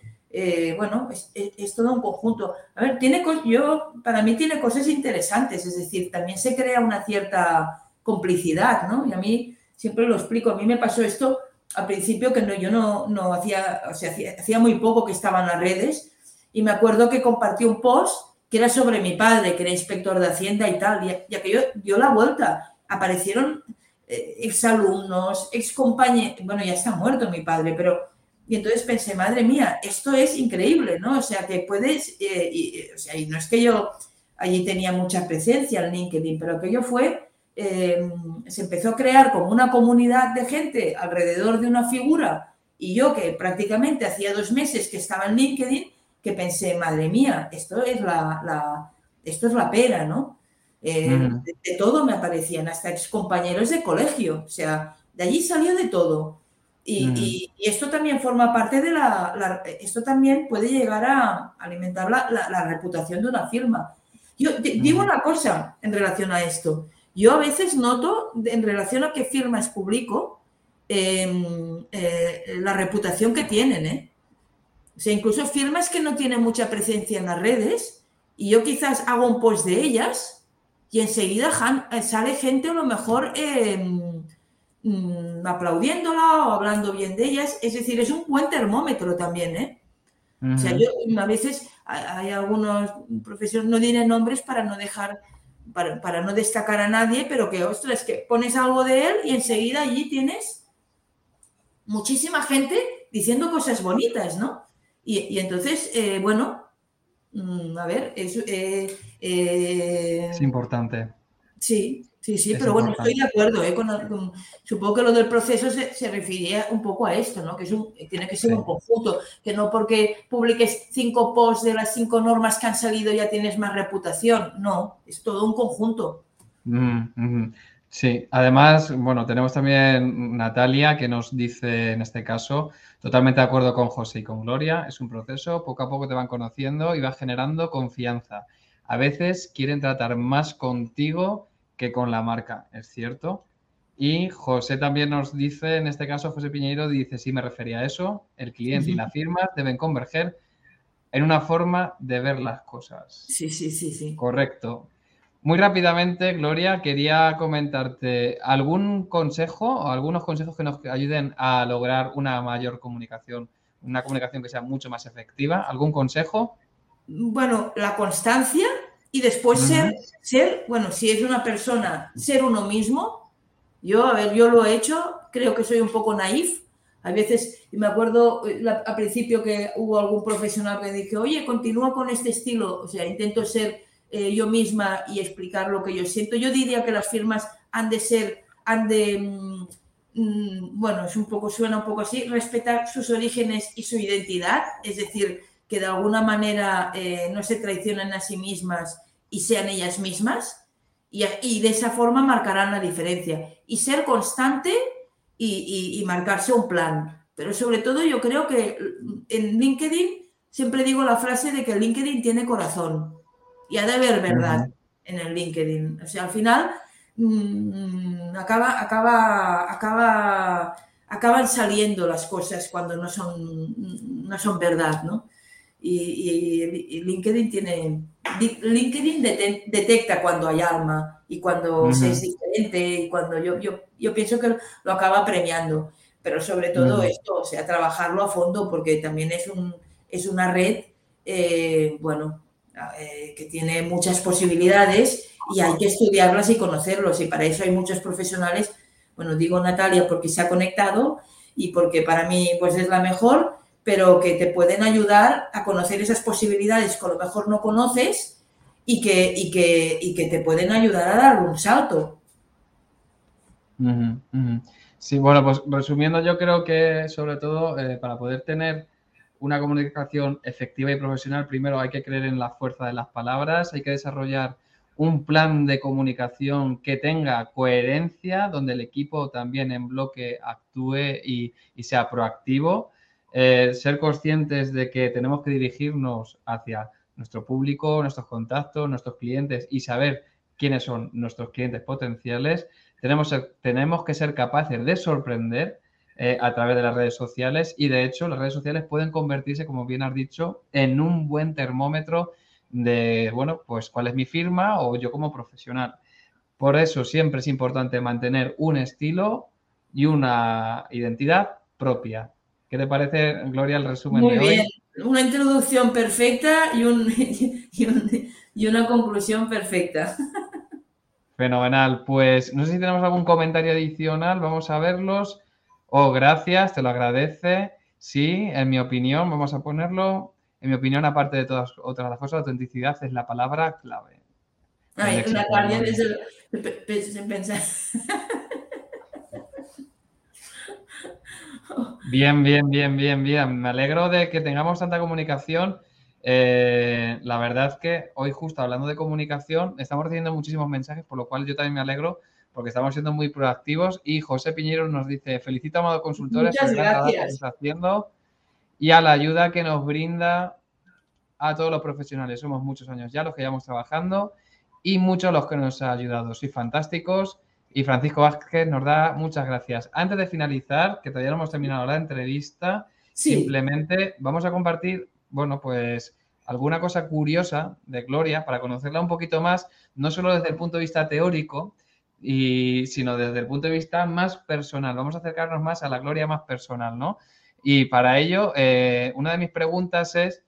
Bueno, es, es, todo un conjunto. A ver, tiene yo, para mí tiene cosas interesantes, es decir, también se crea una cierta complicidad, ¿no? Y a mí, siempre lo explico, a mí me pasó esto al principio que no, yo no, no hacía, o sea, hacía, muy poco que estaba en las redes y me acuerdo que compartí un post que era sobre mi padre, que era inspector de Hacienda y tal, y, que yo dio la vuelta. Aparecieron eh, exalumnos, excompañeros, bueno, ya está muerto mi padre, pero... Y entonces pensé, madre mía, esto es increíble, ¿no? O sea, que puedes, eh, y, o sea, y no es que yo allí tenía mucha presencia en LinkedIn, pero que yo fue Em, se empezó a crear como una comunidad de gente alrededor de una figura y yo que prácticamente hacía dos meses que estaba en LinkedIn, que pensé, madre mía, esto es la, esto es la pera, ¿no? Eh, de, todo me aparecían, hasta ex compañeros de colegio, o sea, de allí salió de todo. Y, esto también forma parte de la, Esto también puede llegar a alimentar la, reputación de una firma. Yo digo una cosa en relación a esto. Yo a veces noto, en relación a qué firmas publico, em, eh, la reputación que tienen. ¿eh? O sea, incluso firmas que no tienen mucha presencia en las redes, y yo quizás hago un post de ellas, y enseguida eh, sale gente a lo mejor em, mm, aplaudiéndola o hablando bien de ellas. Es decir, es un buen termómetro también. ¿eh? O sea, yo a veces hay algunos profesores, no diré nombres para no dejar para, no destacar a nadie, pero que, ostras, que pones algo de él y enseguida allí tienes muchísima gente diciendo cosas bonitas, ¿no? Y, entonces, eh, bueno, mm, a ver, es,
eh, eh, es importante.
Sí, Sí, sí, pero bueno, estoy de acuerdo. ¿eh? supongo que lo del proceso se, se, refería un poco a esto, ¿no? que es un, tiene que ser un conjunto, que no porque publiques cinco posts de las cinco normas que han salido ya tienes más reputación. No, es todo un conjunto.
Mm, sí, además, bueno, tenemos también Natalia que nos dice en este caso, totalmente de acuerdo con José y con Gloria, es un proceso, poco a poco te van conociendo y va generando confianza. A veces quieren tratar más contigo que con la marca, es cierto. Y José también nos dice, en este caso José Piñeiro dice, sí me refería a eso, el cliente y la firma deben converger en una forma de ver las cosas.
Sí, sí, sí, sí.
Correcto. Muy rápidamente, Gloria, quería comentarte algún consejo o algunos consejos que nos ayuden a lograr una mayor comunicación, una comunicación que sea mucho más efectiva. ¿Algún consejo?
Bueno, la constancia y después ser, ser, bueno, si es una persona, ser uno mismo. Yo, a ver, yo lo he hecho, creo que soy un poco naif. A veces, me acuerdo eh, al principio que hubo algún profesional que dije, oye, continúa con este estilo. O sea, intento ser eh, yo misma y explicar lo que yo siento. Yo diría que las firmas han de ser, han de, mm, mm, bueno, es un poco, suena un poco así, respetar sus orígenes y su identidad. Es decir, que de alguna manera eh, no se traicionen a sí mismas y sean ellas mismas y, de esa forma marcarán la diferencia. Y ser constante y, marcarse un plan. Pero sobre todo yo creo que en LinkedIn siempre digo la frase de que LinkedIn tiene corazón y ha de haber verdad en el LinkedIn. O sea, al final mm, acaba, acaba, acaba, acaban saliendo las cosas cuando no son, no son verdad, ¿no? Y, LinkedIn tiene LinkedIn detecta cuando hay alma y cuando se es diferente y cuando yo, yo, yo, pienso que lo acaba premiando pero sobre todo esto o sea trabajarlo a fondo porque también es un es una red eh, bueno eh, que tiene muchas posibilidades y hay que estudiarlas y conocerlos y para eso hay muchos profesionales. Bueno digo Natalia porque se ha conectado y porque para mí pues es la mejor pero que te pueden ayudar a conocer esas posibilidades que a lo mejor no conoces y que, y que, y que te pueden ayudar a dar un salto.
Sí, bueno, pues resumiendo, yo creo que sobre todo eh, para poder tener una comunicación efectiva y profesional, primero hay que creer en la fuerza de las palabras, hay que desarrollar un plan de comunicación que tenga coherencia, donde el equipo también en bloque actúe y, sea proactivo, eh, ser conscientes de que tenemos que dirigirnos hacia nuestro público, nuestros contactos, nuestros clientes y saber quiénes son nuestros clientes potenciales. Tenemos, que ser capaces de sorprender eh, a través de las redes sociales y de hecho las redes sociales pueden convertirse, como bien has dicho, en un buen termómetro de, bueno, pues cuál es mi firma o yo como profesional. Por eso siempre es importante mantener un estilo y una identidad propia. ¿Qué te parece, Gloria, el resumen
Muy
de
bien.
hoy?
Una introducción perfecta <laughs> y, un, y, una conclusión perfecta.
Fenomenal. Pues no sé si tenemos algún comentario adicional. Vamos a verlos. Oh, gracias, te lo agradece. Sí, en mi opinión, vamos a ponerlo. En mi opinión, aparte de todas otras las cosas, la autenticidad es la palabra clave.
Ay, Natalia, desde pensar.
Bien, bien, bien, bien, bien. Me alegro de que tengamos tanta comunicación. Eh, la verdad es que hoy justo hablando de comunicación, estamos recibiendo muchísimos mensajes, por lo cual yo también me alegro porque estamos siendo muy proactivos. Y José Piñero nos dice, felicito Amado Consultores
que
haciendo y a la ayuda que nos brinda a todos los profesionales. Somos muchos años ya los que llevamos trabajando y muchos los que nos ha ayudado. Sois fantásticos y Francisco Vázquez nos da muchas gracias. Antes de finalizar, que todavía no hemos terminado la entrevista, simplemente vamos a compartir, bueno, pues alguna cosa curiosa de Gloria para conocerla un poquito más, no solo desde el punto de vista teórico, y, sino desde el punto de vista más personal. Vamos a acercarnos más a la Gloria más personal, ¿no? Y para ello, eh, una de mis preguntas es,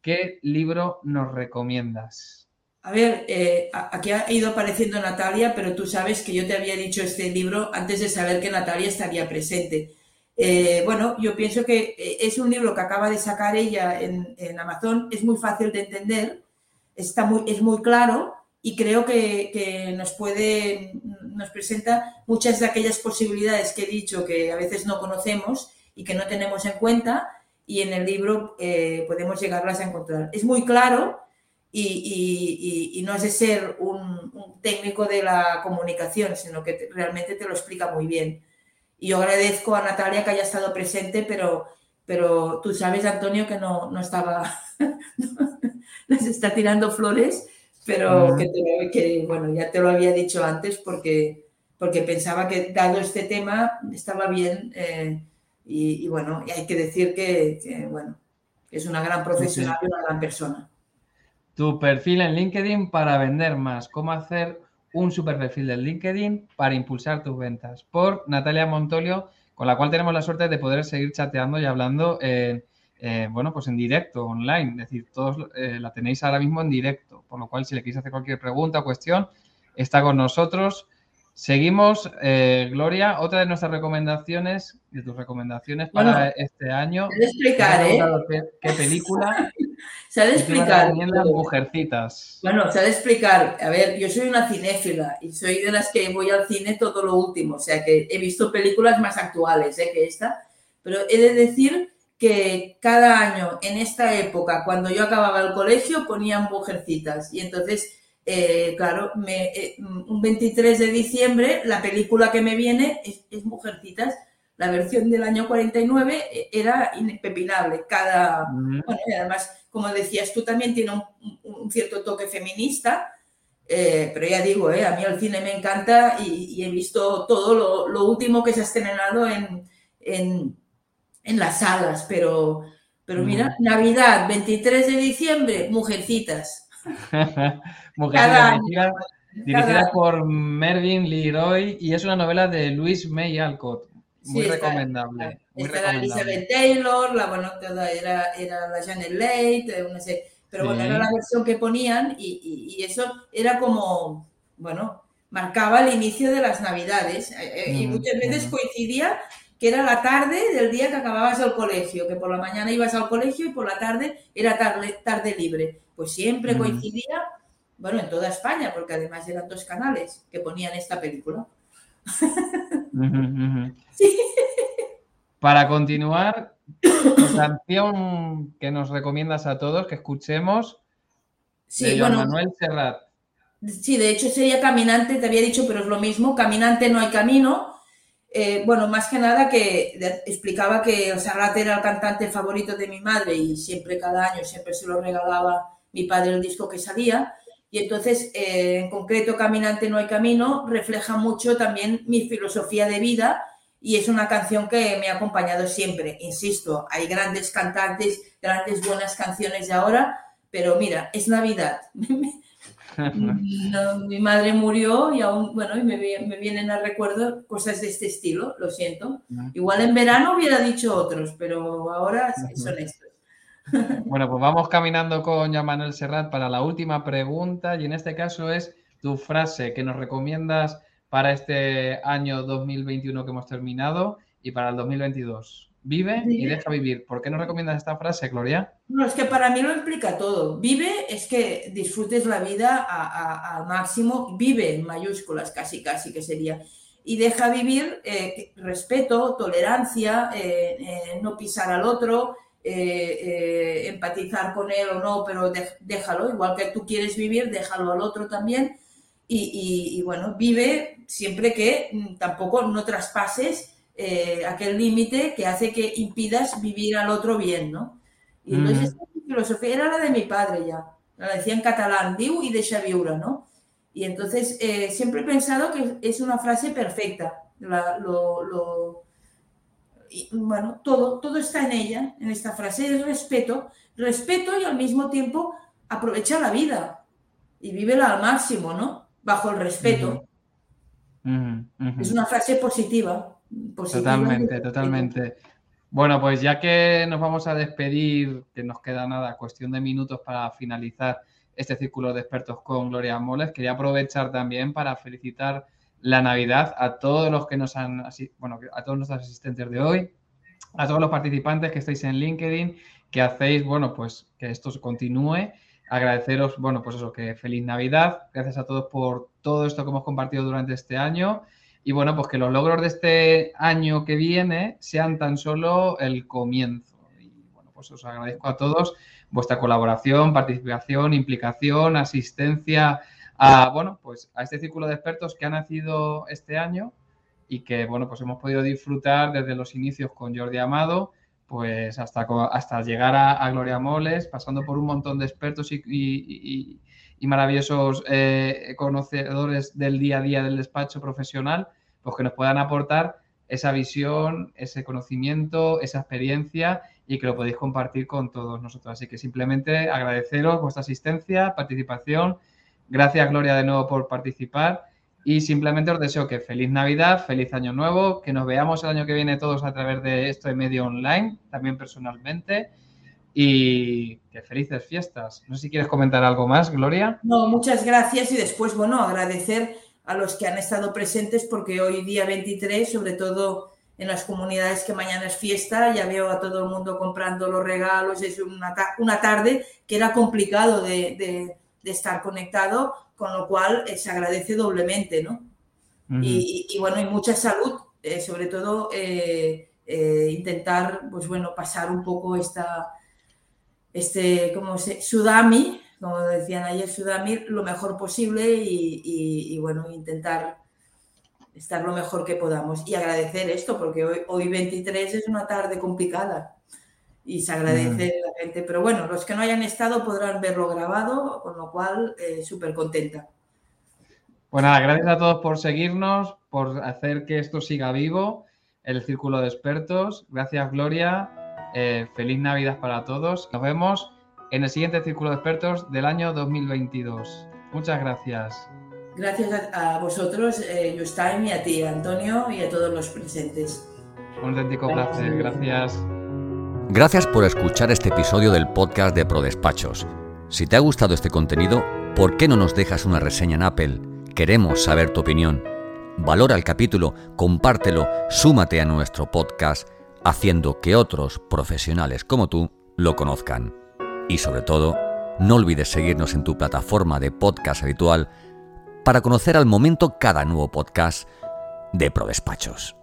¿qué libro nos recomiendas?
A ver, eh, aquí ha ido apareciendo Natalia, pero tú sabes que yo te había dicho este libro antes de saber que Natalia estaría presente. Eh, bueno, yo pienso que es un libro que acaba de sacar ella en, Amazon, es muy fácil de entender, está muy, es muy claro y creo que, nos puede, nos presenta muchas de aquellas posibilidades que he dicho que a veces no conocemos y que no tenemos en cuenta y en el libro eh, podemos llegarlas a encontrar. Es muy claro y, no es de ser un, técnico de la comunicación, sino que realmente te lo explica muy bien. Y yo agradezco a Natalia que haya estado presente, pero, pero tú sabes, Antonio, que no, no estaba, <laughs> les está tirando flores, pero que, que, bueno, ya te lo había dicho antes porque, porque pensaba que dado este tema estaba bien. Eh, y, bueno, y hay que decir que, bueno, es una gran profesional y una gran persona.
Tu perfil en LinkedIn para vender más. ¿Cómo hacer un super perfil de LinkedIn para impulsar tus ventas? Por Natalia Montolio, con la cual tenemos la suerte de poder seguir chateando y hablando, eh, bueno, pues en directo, online. Es decir, todos eh, la tenéis ahora mismo en directo. Por lo cual, si le queréis hacer cualquier pregunta o cuestión, está con nosotros. Seguimos, eh, Gloria, otra de nuestras recomendaciones, de tus recomendaciones para este año.
Explicar, ¿eh?
¿Qué, película? <laughs>
se ha de explicar.
Mujercitas.
Bueno, se ha de explicar. A ver, yo soy una cinéfila y soy de las que voy al cine todo lo último. O sea que he visto películas más actuales ¿eh? que esta. Pero he de decir que cada año, en esta época, cuando yo acababa el colegio, ponían mujercitas. Y entonces eh, claro, me, eh, un 23 de diciembre la película que me viene es, Mujercitas. La versión del año 49 eh, era impepinable. Cada, bueno, además, como decías tú, también tiene un, cierto toque feminista. pero ya digo, a mí el cine me encanta y, he visto todo lo, último que se ha estrenado en, en, en las salas. Pero, pero mira, Navidad, 23 de diciembre, Mujercitas. <laughs>
Mujer dirigida, por Mervyn Leroy y es una novela de Louis May Alcott. Muy recomendable. Muy
recomendable. Elizabeth Taylor, la bueno, era, era la Janet Leigh, no sé, pero bueno, era la versión que ponían y, y, eso era como, bueno, marcaba el inicio de las Navidades eh, eh, y mm, muchas veces mm. coincidía que era la tarde del día que acababas el colegio, que por la mañana ibas al colegio y por la tarde era tarde, tarde libre. Pues siempre mm. coincidía bueno, en toda España, porque además eran dos canales que ponían esta película. <laughs>
Para continuar, canción que nos recomiendas a todos que escuchemos
Sí,
de Joan
bueno,
Manuel Serrat.
Sí, de hecho sería Caminante, te había dicho, pero es lo mismo, Caminante no hay camino. Eh, bueno, más que nada que explicaba que el Serrat era el cantante favorito de mi madre y siempre cada año siempre se lo regalaba mi padre el disco que salía. Y entonces, eh, en concreto, Caminante no hay camino refleja mucho también mi filosofía de vida y es una canción que me ha acompañado siempre. Insisto, hay grandes cantantes, grandes buenas canciones de ahora, pero mira, es Navidad. <laughs> No, mi madre murió y aún, bueno, y me, vi- me vienen al recuerdo cosas de este estilo, lo siento. Igual en verano hubiera dicho otros, pero ahora son estos.
Bueno, pues vamos caminando con Joan Manuel Serrat para la última pregunta y en este caso es tu frase que nos recomiendas para este año 2021 que hemos terminado y para el 2022. Vive y deja vivir. ¿Por qué nos recomiendas esta frase, Gloria?
No, es que para mí lo implica todo. Vive es que disfrutes la vida a- a- al máximo. Vive en mayúsculas, casi, casi que sería. Y deja vivir eh, respeto, tolerancia, eh, eh, no pisar al otro, eh, eh, empatizar con él o no, pero de- déjalo. Igual que tú quieres vivir, déjalo al otro también. Y, y- y, bueno, vive siempre que mm, tampoco no traspases eh, aquel límite que hace que impidas vivir al otro bien, ¿no? Y entonces
Ujú.
esta filosofía era la de mi padre ya, la decía en catalán, viu y deixa viure, ¿no? Y entonces siempre he pensado que es una frase perfecta, la- lo, lo- y, bueno, todo, todo está en ella, en esta frase, es respeto, respeto y al mismo tiempo aprovecha la vida y vívela al máximo, ¿no? Bajo el respeto. Es una frase positiva. positiva
Totalmente, totalmente. Bueno, pues ya que nos vamos a despedir, que nos queda nada, cuestión de minutos para finalizar este círculo de expertos con Gloria Moles, quería aprovechar también para felicitar la Navidad a todos los que nos han, bueno, a todos nuestros asistentes de hoy, a todos los participantes que estáis en LinkedIn, que hacéis, bueno, pues que esto continúe. Agradeceros, bueno, pues eso, que feliz Navidad. Gracias a todos por todo esto que hemos compartido durante este año. Y bueno, pues que los logros de este año que viene sean tan solo el comienzo. Y bueno, pues os agradezco a todos vuestra colaboración, participación, implicación, asistencia a, bueno, pues a este círculo de expertos que ha nacido este año y que, bueno, pues hemos podido disfrutar desde los inicios con Jordi Amado, pues hasta, hasta llegar a, a Gloria Moles, pasando por un montón de expertos y, y- y- y maravillosos eh, conocedores del día a día del despacho profesional, pues que nos puedan aportar esa visión, ese conocimiento, esa experiencia y que lo podéis compartir con todos nosotros. Así que simplemente agradeceros vuestra asistencia, participación. Gracias, Gloria, de nuevo por participar. Y simplemente os deseo que feliz Navidad, feliz Año Nuevo, que nos veamos el año que viene todos a través de este medio online, también personalmente. Y que felices fiestas. No sé si quieres comentar algo más, Gloria.
No, muchas gracias y después, bueno, agradecer a los que han estado presentes porque hoy día 23, sobre todo en las comunidades que mañana es fiesta, ya veo a todo el mundo comprando los regalos, es una, ta- una tarde que era complicado de, de- de estar conectado, con lo cual eh, se agradece doblemente, ¿no? y, y- y bueno, y mucha salud, eh, sobre todo eh, eh, intentar, pues bueno, pasar un poco esta, este, como se, Sudami, como decían ayer, Sudami, lo mejor posible y, y- y, bueno, intentar estar lo mejor que podamos. Y agradecer esto, porque hoy, hoy 23 es una tarde complicada y se agradece la gente, pero bueno, los que no hayan estado podrán verlo grabado, con lo cual eh, súper contenta.
Pues nada, gracias a todos por seguirnos, por hacer que esto siga vivo, el Círculo de Expertos. Gracias, Gloria. Eh, feliz Navidad para todos. Nos vemos en el siguiente Círculo de Expertos del año 2022. Muchas gracias.
Gracias a, a vosotros, eh, y a ti, Antonio, y a todos los presentes.
Un auténtico placer. Gracias.
Gracias por escuchar este episodio del podcast de ProDespachos. Si te ha gustado este contenido, ¿por qué no nos dejas una reseña en Apple? Queremos saber tu opinión. Valora el capítulo, compártelo, súmate a nuestro podcast, haciendo que otros profesionales como tú lo conozcan. Y sobre todo, no olvides seguirnos en tu plataforma de podcast habitual para conocer al momento cada nuevo podcast de ProDespachos.